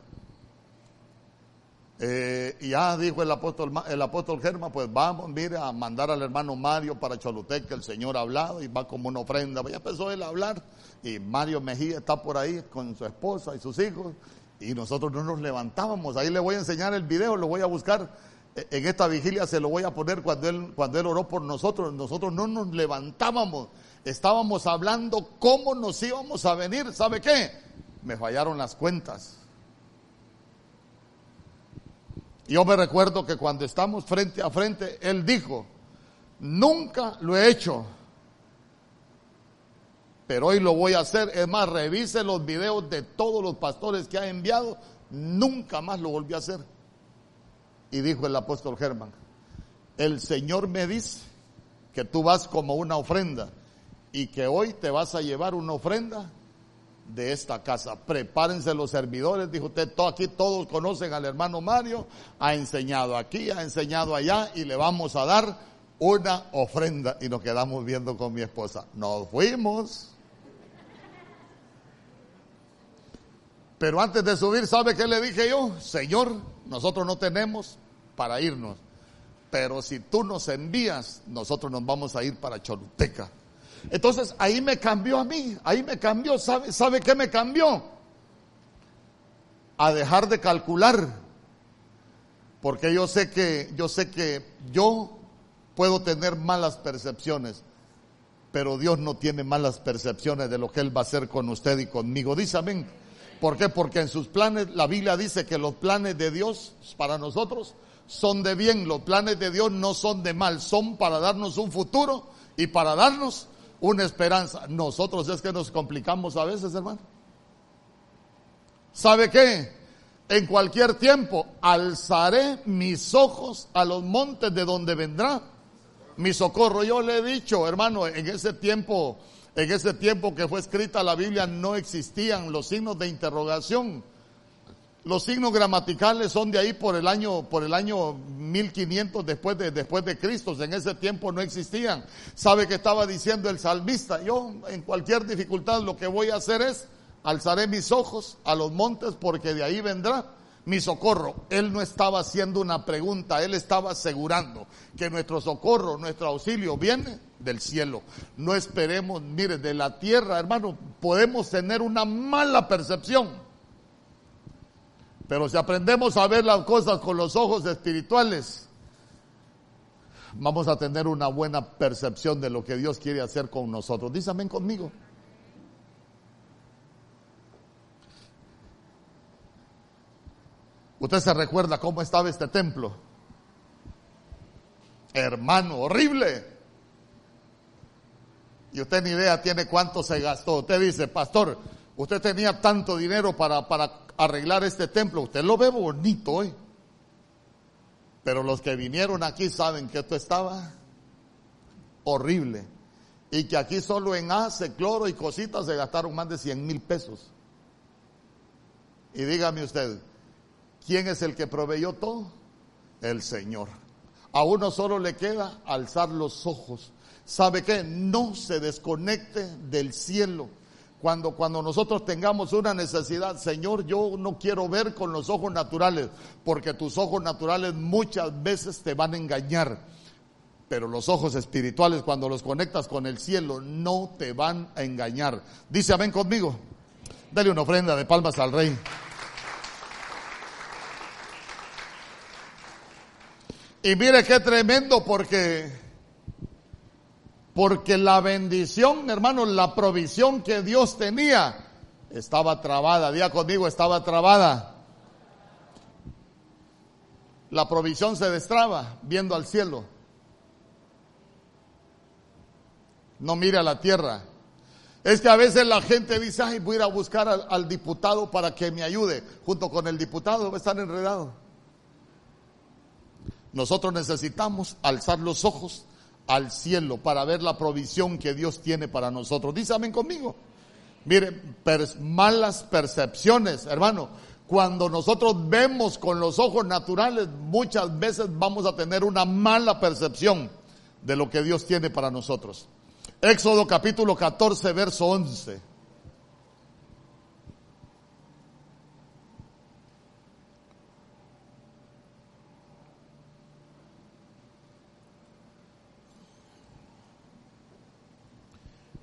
Speaker 1: Eh, y ya dijo el apóstol, el apóstol Germán, pues vamos, mire, a mandar al hermano Mario para Cholutec, que el Señor ha hablado y va como una ofrenda. Ya empezó él a hablar y Mario Mejía está por ahí con su esposa y sus hijos y nosotros no nos levantábamos. Ahí le voy a enseñar el video, lo voy a buscar en esta vigilia se lo voy a poner cuando él, cuando él oró por nosotros. Nosotros no nos levantábamos, estábamos hablando cómo nos íbamos a venir. ¿Sabe qué? Me fallaron las cuentas. Yo me recuerdo que cuando estamos frente a frente, él dijo, nunca lo he hecho, pero hoy lo voy a hacer. Es más, revise los videos de todos los pastores que ha enviado, nunca más lo volví a hacer. Y dijo el apóstol Germán, el Señor me dice que tú vas como una ofrenda y que hoy te vas a llevar una ofrenda de esta casa. Prepárense los servidores, dijo usted, aquí todos conocen al hermano Mario, ha enseñado aquí, ha enseñado allá y le vamos a dar una ofrenda. Y nos quedamos viendo con mi esposa. Nos fuimos. Pero antes de subir, ¿sabe qué le dije yo? Señor, nosotros no tenemos para irnos. Pero si tú nos envías, nosotros nos vamos a ir para Choluteca. Entonces ahí me cambió a mí, ahí me cambió, ¿sabe, ¿sabe qué me cambió? A dejar de calcular Porque yo sé que, yo sé que yo puedo tener malas percepciones, pero Dios no tiene malas percepciones de lo que Él va a hacer con usted y conmigo. Dice amén. ¿Por qué? Porque en sus planes, la Biblia dice que los planes de Dios para nosotros son de bien, los planes de Dios no son de mal, son para darnos un futuro y para darnos una esperanza. Nosotros es que nos complicamos a veces, hermano. ¿Sabe qué? En cualquier tiempo alzaré mis ojos a los montes de donde vendrá mi socorro. Yo le he dicho, hermano, en ese tiempo, en ese tiempo que fue escrita la Biblia no existían los signos de interrogación. Los signos gramaticales son de ahí por el año, por el año 1500 después de, después de Cristo. En ese tiempo no existían. ¿Sabe que estaba diciendo el salmista? Yo en cualquier dificultad lo que voy a hacer es alzaré mis ojos a los montes porque de ahí vendrá mi socorro. Él no estaba haciendo una pregunta, él estaba asegurando que nuestro socorro, nuestro auxilio viene del cielo. No esperemos, mire, de la tierra, hermano, podemos tener una mala percepción pero si aprendemos a ver las cosas con los ojos espirituales, vamos a tener una buena percepción de lo que Dios quiere hacer con nosotros. Dice amén conmigo. Usted se recuerda cómo estaba este templo. Hermano, horrible. Y usted ni idea tiene cuánto se gastó. Usted dice, pastor, usted tenía tanto dinero para, para arreglar este templo. Usted lo ve bonito hoy. Pero los que vinieron aquí saben que esto estaba horrible. Y que aquí solo en ace, cloro y cositas se gastaron más de 100 mil pesos. Y dígame usted, ¿quién es el que proveyó todo? El Señor. A uno solo le queda alzar los ojos. ¿Sabe qué? No se desconecte del cielo cuando, cuando nosotros tengamos una necesidad, Señor, yo no quiero ver con los ojos naturales, porque tus ojos naturales muchas veces te van a engañar. Pero los ojos espirituales, cuando los conectas con el cielo, no te van a engañar. Dice, amén conmigo. Dale una ofrenda de palmas al rey. Y mire qué tremendo porque porque la bendición, hermanos, la provisión que Dios tenía estaba trabada. Día conmigo, estaba trabada. La provisión se destraba viendo al cielo. No mire a la tierra. Es que a veces la gente dice, ay, voy a ir a buscar al, al diputado para que me ayude. Junto con el diputado va a estar enredado. Nosotros necesitamos alzar los ojos al cielo para ver la provisión que Dios tiene para nosotros. Dice amén conmigo. Miren, malas percepciones, hermano. Cuando nosotros vemos con los ojos naturales, muchas veces vamos a tener una mala percepción de lo que Dios tiene para nosotros. Éxodo capítulo 14, verso 11.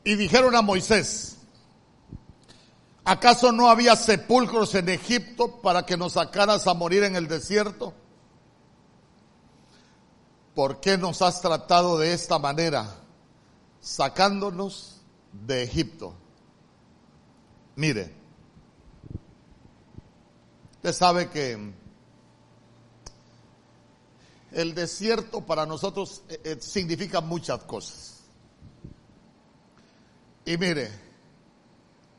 Speaker 1: Y dijeron a Moisés, ¿acaso no había sepulcros en Egipto para que nos sacaras a morir en el desierto? ¿Por qué nos has tratado de esta manera, sacándonos de Egipto? Mire, usted sabe que el desierto para nosotros eh, eh, significa muchas cosas. Y mire,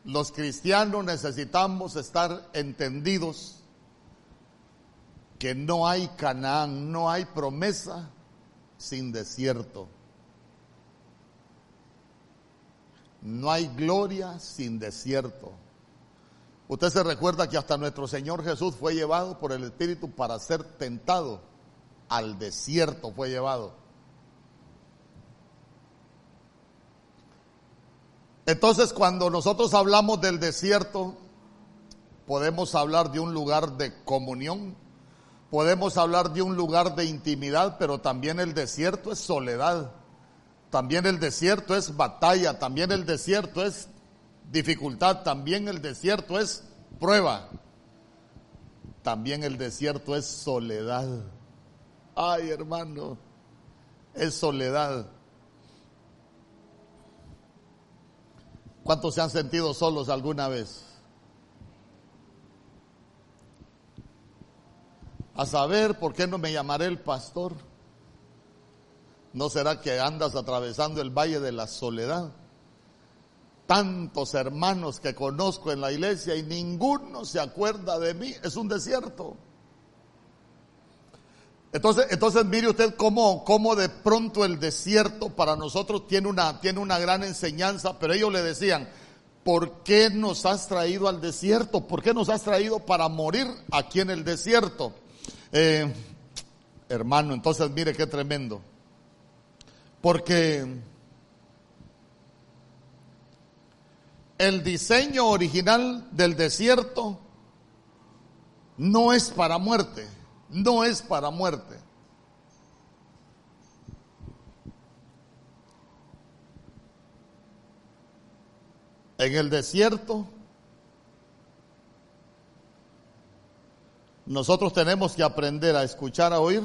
Speaker 1: los cristianos necesitamos estar entendidos que no hay Canaán, no hay promesa sin desierto. No hay gloria sin desierto. Usted se recuerda que hasta nuestro Señor Jesús fue llevado por el Espíritu para ser tentado. Al desierto fue llevado. Entonces, cuando nosotros hablamos del desierto, podemos hablar de un lugar de comunión, podemos hablar de un lugar de intimidad, pero también el desierto es soledad, también el desierto es batalla, también el desierto es dificultad, también el desierto es prueba. también el desierto es soledad. Ay, hermano, es soledad. ¿Cuántos se han sentido solos alguna vez? A saber, ¿por qué no me llamaré el pastor? ¿No será que andas atravesando el valle de la soledad? Tantos hermanos que conozco en la iglesia y ninguno se acuerda de mí. Es un desierto. Entonces, entonces mire usted cómo, cómo de pronto el desierto para nosotros tiene una, tiene una gran enseñanza, pero ellos le decían, ¿por qué nos has traído al desierto? ¿Por qué nos has traído para morir aquí en el desierto? Eh, hermano, entonces mire qué tremendo. Porque el diseño original del desierto no es para muerte no es para muerte. En el desierto nosotros tenemos que aprender a escuchar, a oír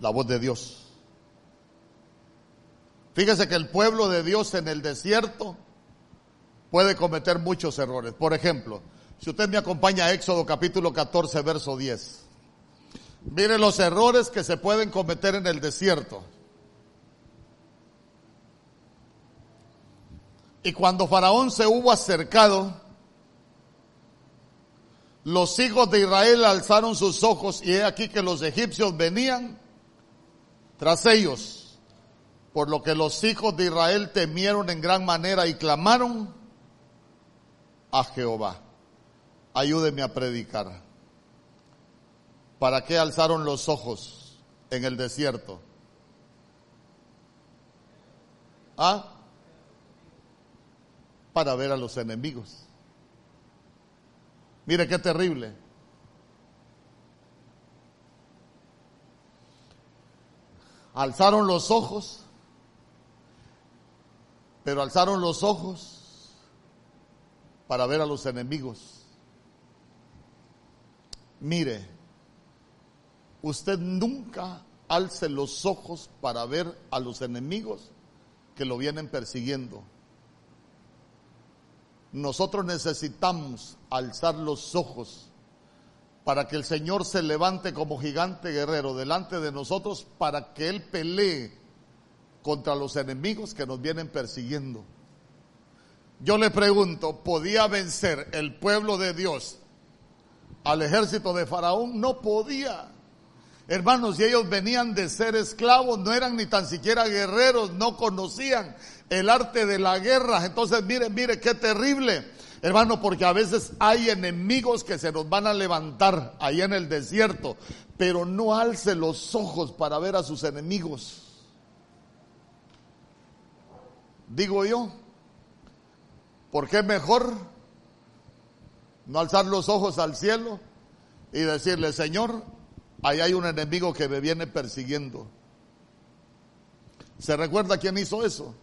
Speaker 1: la voz de Dios. Fíjese que el pueblo de Dios en el desierto puede cometer muchos errores. Por ejemplo, si usted me acompaña a Éxodo capítulo 14, verso 10. Mire los errores que se pueden cometer en el desierto. Y cuando Faraón se hubo acercado, los hijos de Israel alzaron sus ojos y he aquí que los egipcios venían tras ellos, por lo que los hijos de Israel temieron en gran manera y clamaron a Jehová ayúdeme a predicar. ¿Para qué alzaron los ojos en el desierto? ¿Ah? Para ver a los enemigos. Mire qué terrible. Alzaron los ojos, pero alzaron los ojos para ver a los enemigos. Mire, usted nunca alce los ojos para ver a los enemigos que lo vienen persiguiendo. Nosotros necesitamos alzar los ojos para que el Señor se levante como gigante guerrero delante de nosotros para que Él pelee contra los enemigos que nos vienen persiguiendo. Yo le pregunto, ¿podía vencer el pueblo de Dios al ejército de Faraón, no podía. Hermanos, y ellos venían de ser esclavos, no eran ni tan siquiera guerreros, no conocían el arte de la guerra. Entonces, mire, mire, qué terrible. Hermano, porque a veces hay enemigos que se nos van a levantar ahí en el desierto, pero no alce los ojos para ver a sus enemigos. Digo yo, ¿por qué mejor no alzar los ojos al cielo y decirle, Señor, ahí hay un enemigo que me viene persiguiendo. ¿Se recuerda quién hizo eso?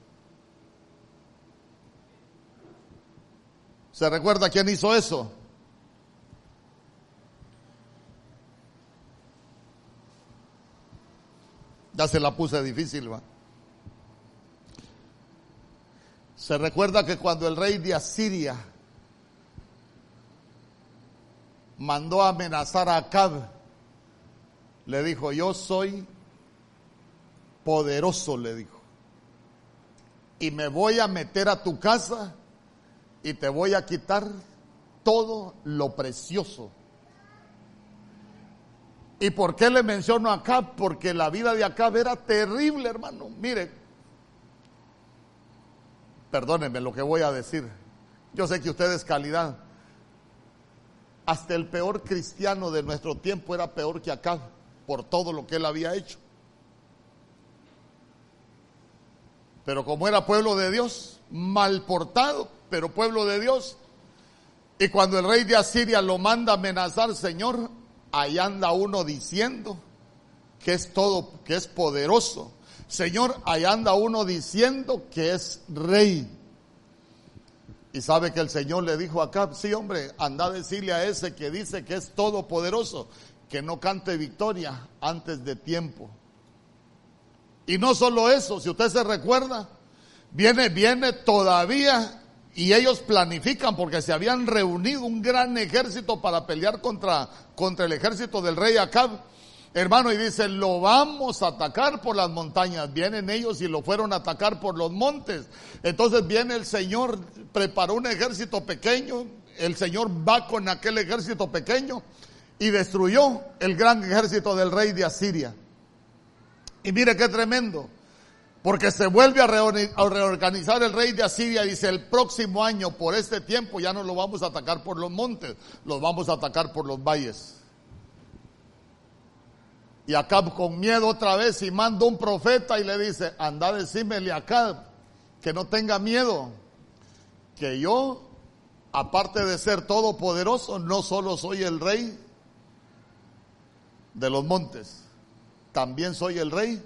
Speaker 1: ¿Se recuerda quién hizo eso? Ya se la puse difícil, va. Se recuerda que cuando el rey de Asiria mandó a amenazar a Acab. Le dijo, yo soy poderoso, le dijo. Y me voy a meter a tu casa y te voy a quitar todo lo precioso. ¿Y por qué le menciono a Acab? Porque la vida de Acab era terrible, hermano. Mire, perdónenme lo que voy a decir. Yo sé que usted es calidad hasta el peor cristiano de nuestro tiempo era peor que acá por todo lo que él había hecho. Pero como era pueblo de Dios, mal portado, pero pueblo de Dios, y cuando el rey de Asiria lo manda a amenazar, Señor, ahí anda uno diciendo que es todo, que es poderoso. Señor, ahí anda uno diciendo que es rey. Y sabe que el Señor le dijo acá, sí hombre, anda a decirle a ese que dice que es todopoderoso, que no cante victoria antes de tiempo. Y no solo eso, si usted se recuerda, viene, viene todavía y ellos planifican porque se habían reunido un gran ejército para pelear contra, contra el ejército del rey Acab. Hermano, y dice, lo vamos a atacar por las montañas. Vienen ellos y lo fueron a atacar por los montes. Entonces viene el Señor, preparó un ejército pequeño. El Señor va con aquel ejército pequeño y destruyó el gran ejército del rey de Asiria. Y mire qué tremendo. Porque se vuelve a reorganizar el rey de Asiria. Dice, el próximo año, por este tiempo, ya no lo vamos a atacar por los montes, los vamos a atacar por los valles. Y Acab con miedo otra vez y manda un profeta y le dice, anda decímele a Acab que no tenga miedo, que yo, aparte de ser todopoderoso, no solo soy el rey de los montes, también soy el rey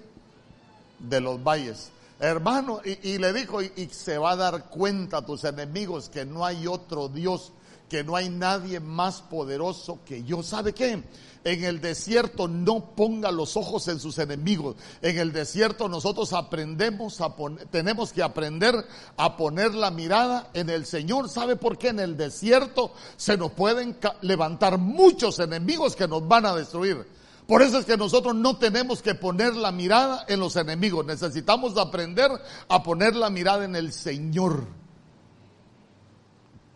Speaker 1: de los valles. Hermano, y, le dijo, y, y, se va a dar cuenta a tus enemigos que no hay otro Dios, que no hay nadie más poderoso que yo. ¿Sabe qué? En el desierto no ponga los ojos en sus enemigos. En el desierto nosotros aprendemos a poner, tenemos que aprender a poner la mirada en el Señor. ¿Sabe por qué? En el desierto se nos pueden levantar muchos enemigos que nos van a destruir. Por eso es que nosotros no tenemos que poner la mirada en los enemigos. Necesitamos aprender a poner la mirada en el Señor.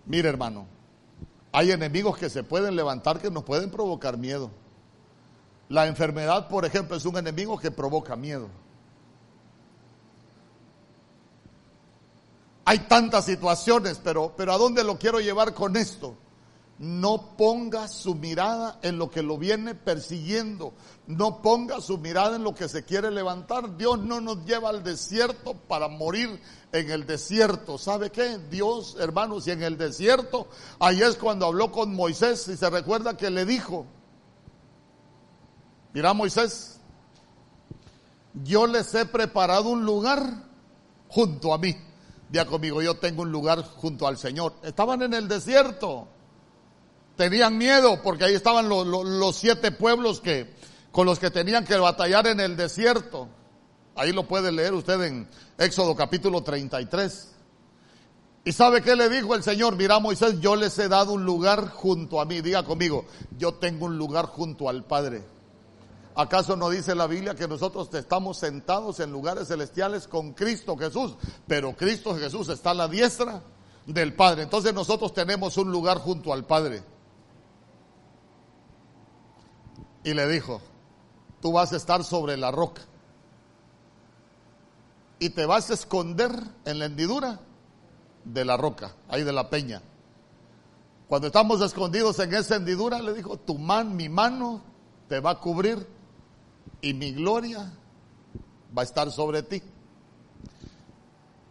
Speaker 1: Mire hermano, hay enemigos que se pueden levantar que nos pueden provocar miedo. La enfermedad, por ejemplo, es un enemigo que provoca miedo. Hay tantas situaciones, pero, pero ¿a dónde lo quiero llevar con esto? No ponga su mirada en lo que lo viene persiguiendo, no ponga su mirada en lo que se quiere levantar. Dios no nos lleva al desierto para morir en el desierto. ¿Sabe qué? Dios, hermanos, y en el desierto, ahí es cuando habló con Moisés y se recuerda que le dijo, mira Moisés, yo les he preparado un lugar junto a mí. Día conmigo, yo tengo un lugar junto al Señor. Estaban en el desierto tenían miedo porque ahí estaban los, siete pueblos que, con los que tenían que batallar en el desierto. Ahí lo puede leer usted en Éxodo capítulo 33. ¿Y sabe qué le dijo el Señor? Mira Moisés, yo les he dado un lugar junto a mí. Diga conmigo, yo tengo un lugar junto al Padre. ¿Acaso no dice la Biblia que nosotros estamos sentados en lugares celestiales con Cristo Jesús? Pero Cristo Jesús está a la diestra del Padre. Entonces nosotros tenemos un lugar junto al Padre. Y le dijo, tú vas a estar sobre la roca y te vas a esconder en la hendidura de la roca, ahí de la peña. Cuando estamos escondidos en esa hendidura, le dijo, tu man, mi mano te va a cubrir y mi gloria va a estar sobre ti.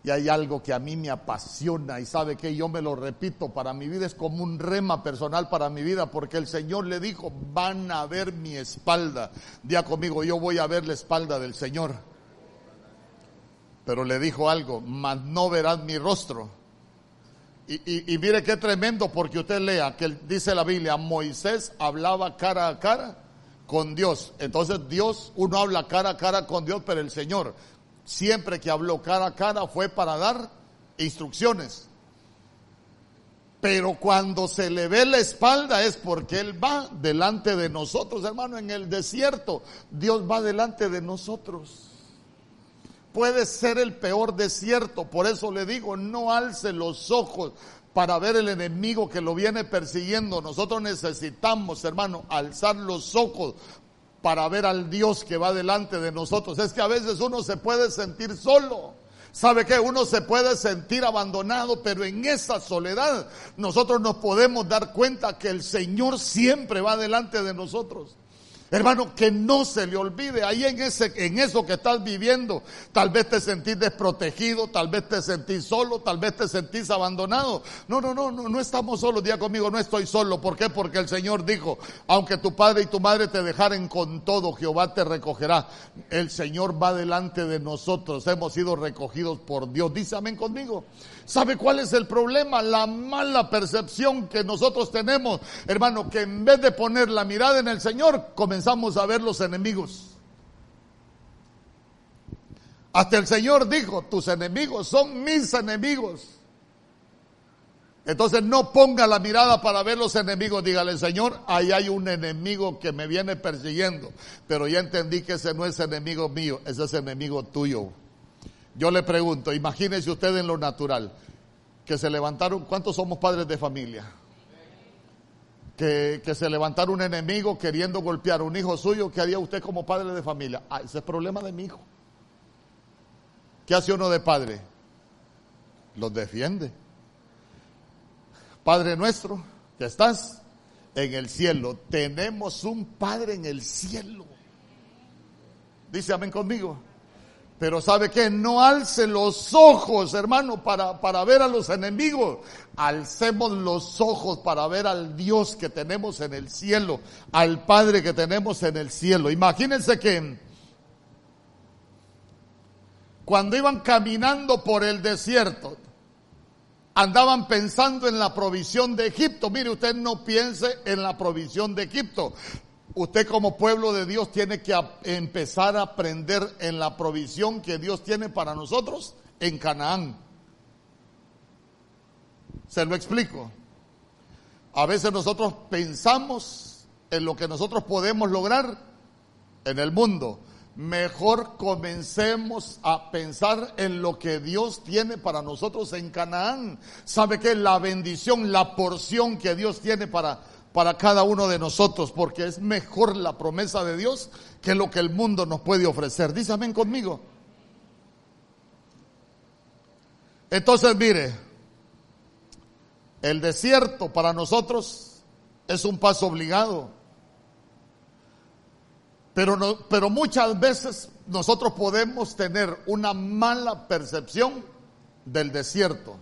Speaker 1: Y hay algo que a mí me apasiona y sabe que yo me lo repito, para mi vida es como un rema personal para mi vida, porque el Señor le dijo, van a ver mi espalda. Día conmigo, yo voy a ver la espalda del Señor. Pero le dijo algo, mas no verás mi rostro. Y, y mire qué tremendo, porque usted lea que dice la Biblia, Moisés hablaba cara a cara con Dios. Entonces Dios, uno habla cara a cara con Dios, pero el Señor siempre que habló cara a cara fue para dar instrucciones. Pero cuando se le ve la espalda es porque Él va delante de nosotros, hermano, en el desierto. Dios va delante de nosotros. Puede ser el peor desierto, por eso le digo, no alce los ojos para ver el enemigo que lo viene persiguiendo. Nosotros necesitamos, hermano, alzar los ojos para ver al Dios que va delante de nosotros. Es que a veces uno se puede sentir solo. ¿Sabe qué? Uno se puede sentir abandonado, pero en esa soledad nosotros nos podemos dar cuenta que el Señor siempre va delante de nosotros. Hermano, que no se le olvide ahí en ese, en eso que estás viviendo. Tal vez te sentís desprotegido, tal vez te sentís solo, tal vez te sentís abandonado. No, no, no, no, no estamos solos. Día conmigo, no estoy solo. ¿Por qué? Porque el Señor dijo, aunque tu padre y tu madre te dejaren con todo, Jehová te recogerá. El Señor va delante de nosotros. Hemos sido recogidos por Dios. Dice amén conmigo. ¿Sabe cuál es el problema? La mala percepción que nosotros tenemos, hermano, que en vez de poner la mirada en el Señor, comenzamos a ver los enemigos. Hasta el Señor dijo, tus enemigos son mis enemigos. Entonces no ponga la mirada para ver los enemigos, dígale, Señor, ahí hay un enemigo que me viene persiguiendo, pero ya entendí que ese no es enemigo mío, ese es enemigo tuyo. Yo le pregunto, imagínese usted en lo natural, que se levantaron, ¿cuántos somos padres de familia? Que, que, se levantara un enemigo queriendo golpear a un hijo suyo, ¿qué haría usted como padre de familia? Ah, ese es problema de mi hijo. ¿Qué hace uno de padre? Los defiende. Padre nuestro, que estás en el cielo, tenemos un Padre en el cielo. Dice amén conmigo. Pero sabe que no alce los ojos, hermano, para, para ver a los enemigos. Alcemos los ojos para ver al Dios que tenemos en el cielo, al Padre que tenemos en el cielo. Imagínense que cuando iban caminando por el desierto, andaban pensando en la provisión de Egipto. Mire, usted no piense en la provisión de Egipto. Usted como pueblo de Dios tiene que empezar a aprender en la provisión que Dios tiene para nosotros en Canaán. Se lo explico. A veces nosotros pensamos en lo que nosotros podemos lograr en el mundo. Mejor comencemos a pensar en lo que Dios tiene para nosotros en Canaán. ¿Sabe que la bendición, la porción que Dios tiene para para cada uno de nosotros, porque es mejor la promesa de Dios que lo que el mundo nos puede ofrecer. Dice conmigo. Entonces, mire, el desierto para nosotros es un paso obligado. Pero, no, pero muchas veces nosotros podemos tener una mala percepción del desierto.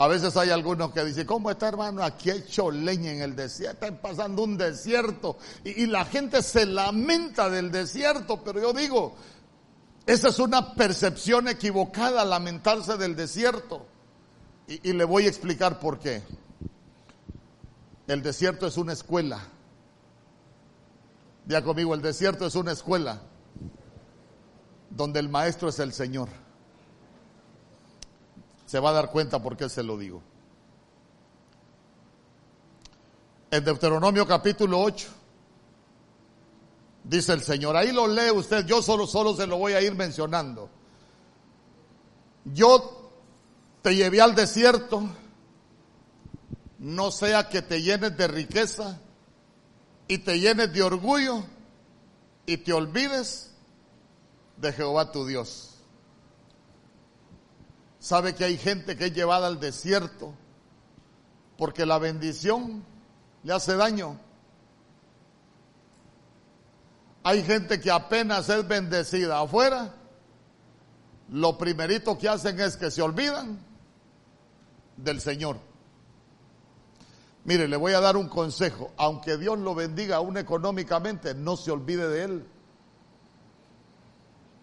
Speaker 1: A veces hay algunos que dicen, ¿cómo está hermano? Aquí hay hecho leña en el desierto, está pasando un desierto. Y, y, la gente se lamenta del desierto, pero yo digo, esa es una percepción equivocada, lamentarse del desierto. Y, y le voy a explicar por qué. El desierto es una escuela. Ya conmigo, el desierto es una escuela donde el maestro es el Señor se va a dar cuenta por qué se lo digo. En Deuteronomio capítulo 8 dice el Señor, ahí lo lee usted, yo solo solo se lo voy a ir mencionando. Yo te llevé al desierto, no sea que te llenes de riqueza y te llenes de orgullo y te olvides de Jehová tu Dios. Sabe que hay gente que es llevada al desierto porque la bendición le hace daño. Hay gente que apenas es bendecida afuera, lo primerito que hacen es que se olvidan del Señor. Mire, le voy a dar un consejo. Aunque Dios lo bendiga aún económicamente, no se olvide de Él.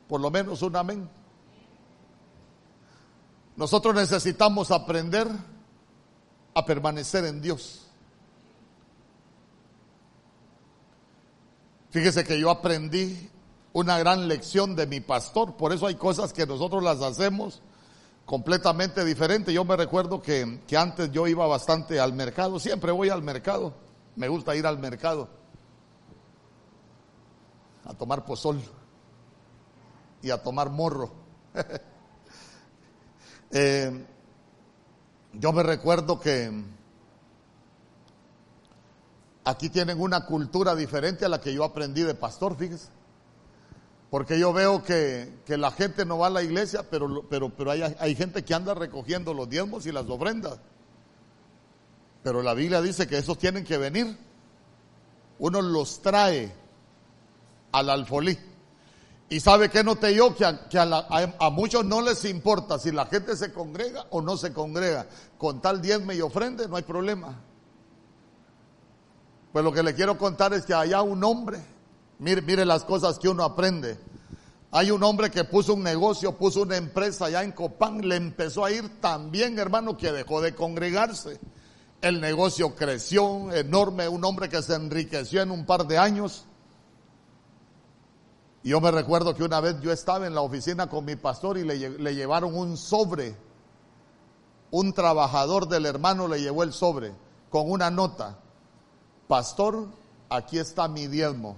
Speaker 1: Por lo menos un amén. Nosotros necesitamos aprender a permanecer en Dios. Fíjese que yo aprendí una gran lección de mi pastor, por eso hay cosas que nosotros las hacemos completamente diferente. Yo me recuerdo que, que, antes yo iba bastante al mercado, siempre voy al mercado, me gusta ir al mercado a tomar pozol y a tomar morro. Eh, yo me recuerdo que aquí tienen una cultura diferente a la que yo aprendí de pastor, fíjese. Porque yo veo que, que la gente no va a la iglesia, pero, pero, pero hay, hay gente que anda recogiendo los diezmos y las ofrendas. Pero la Biblia dice que esos tienen que venir uno los trae al alfolí. Y sabe que noté yo que, a, muchos no les importa si la gente se congrega o no se congrega. Con tal diezme y ofrende no hay problema. Pues lo que le quiero contar es que allá un hombre, mire, mire las cosas que uno aprende. Hay un hombre que puso un negocio, puso una empresa allá en Copán, le empezó a ir tan bien, hermano, que dejó de congregarse. El negocio creció enorme, un hombre que se enriqueció en un par de años yo me recuerdo que una vez yo estaba en la oficina con mi pastor y le, llevaron un sobre. Un trabajador del hermano le llevó el sobre con una nota. Pastor, aquí está mi diezmo.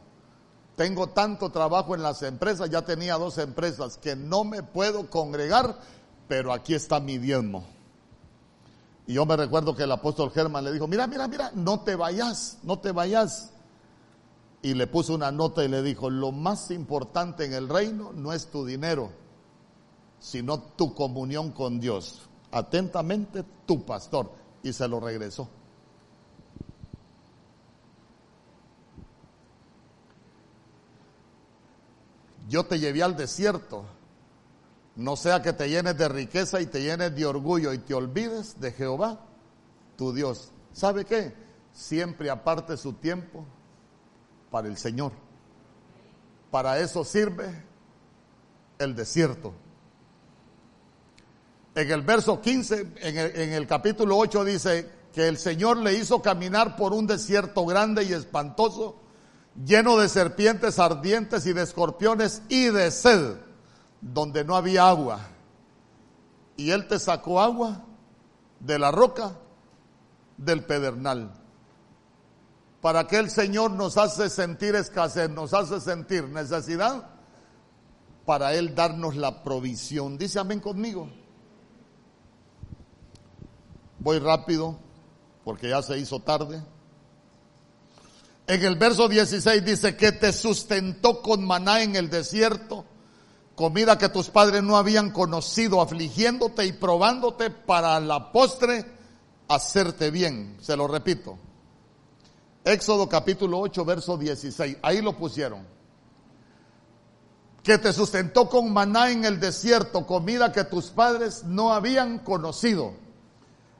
Speaker 1: Tengo tanto trabajo en las empresas, ya tenía dos empresas, que no me puedo congregar, pero aquí está mi diezmo. Y yo me recuerdo que el apóstol Germán le dijo, mira, mira, mira, no te vayas, no te vayas y le puso una nota y le dijo, lo más importante en el reino no es tu dinero, sino tu comunión con Dios. Atentamente, tu pastor. Y se lo regresó. Yo te llevé al desierto, no sea que te llenes de riqueza y te llenes de orgullo y te olvides de Jehová, tu Dios. ¿Sabe qué? Siempre aparte su tiempo para el Señor. Para eso sirve el desierto. En el verso 15, en el, en el, capítulo 8 dice que el Señor le hizo caminar por un desierto grande y espantoso, lleno de serpientes ardientes y de escorpiones y de sed, donde no había agua. Y Él te sacó agua de la roca del pedernal. ¿Para qué el Señor nos hace sentir escasez, nos hace sentir necesidad? Para Él darnos la provisión. Dice amén conmigo. Voy rápido porque ya se hizo tarde. En el verso 16 dice que te sustentó con maná en el desierto, comida que tus padres no habían conocido, afligiéndote y probándote para la postre hacerte bien. Se lo repito. Éxodo capítulo 8, verso 16. Ahí lo pusieron. Que te sustentó con maná en el desierto, comida que tus padres no habían conocido,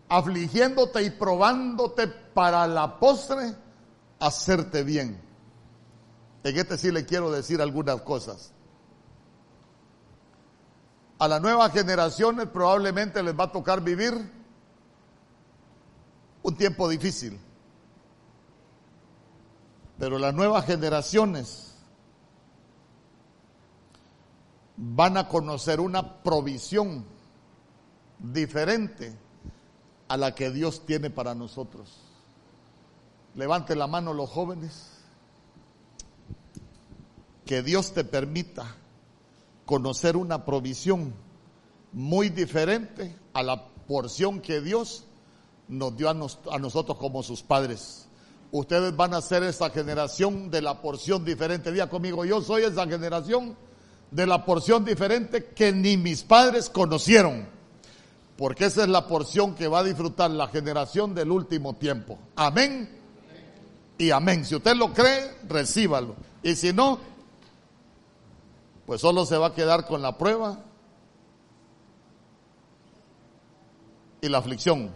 Speaker 1: afligiéndote y probándote para la postre hacerte bien. En este sí le quiero decir algunas cosas. A las nuevas generaciones probablemente les va a tocar vivir un tiempo difícil. Pero las nuevas generaciones van a conocer una provisión diferente a la que Dios tiene para nosotros. Levante la mano los jóvenes. Que Dios te permita conocer una provisión muy diferente a la porción que Dios nos dio a, nosotros como sus padres. Ustedes van a ser esa generación de la porción diferente. Día conmigo, yo soy esa generación de la porción diferente que ni mis padres conocieron. Porque esa es la porción que va a disfrutar la generación del último tiempo. Amén y amén. Si usted lo cree, recíbalo. Y si no, pues solo se va a quedar con la prueba y la aflicción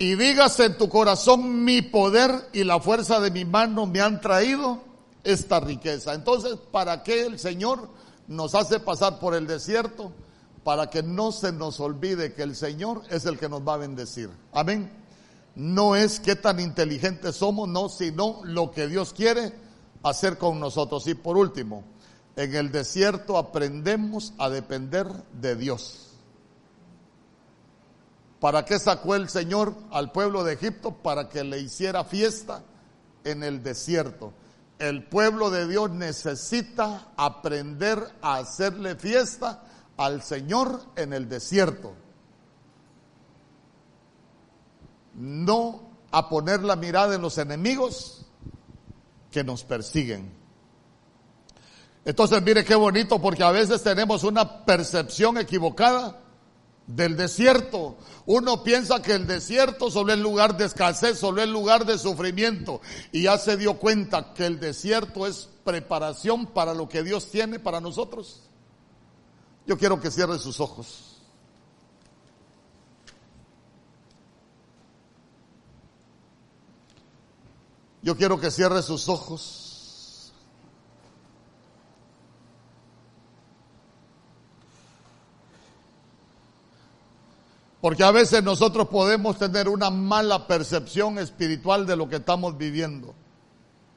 Speaker 1: y digas en tu corazón, mi poder y la fuerza de mi mano me han traído esta riqueza. Entonces, ¿para qué el Señor nos hace pasar por el desierto? Para que no se nos olvide que el Señor es el que nos va a bendecir. Amén. No es qué tan inteligentes somos, no, sino lo que Dios quiere hacer con nosotros. Y por último, en el desierto aprendemos a depender de Dios. ¿Para qué sacó el Señor al pueblo de Egipto? Para que le hiciera fiesta en el desierto. El pueblo de Dios necesita aprender a hacerle fiesta al Señor en el desierto. No a poner la mirada en los enemigos que nos persiguen. Entonces mire qué bonito porque a veces tenemos una percepción equivocada del desierto. Uno piensa que el desierto solo es lugar de escasez, solo es lugar de sufrimiento. Y ya se dio cuenta que el desierto es preparación para lo que Dios tiene para nosotros. Yo quiero que cierre sus ojos. Yo quiero que cierre sus ojos. Porque a veces nosotros podemos tener una mala percepción espiritual de lo que estamos viviendo.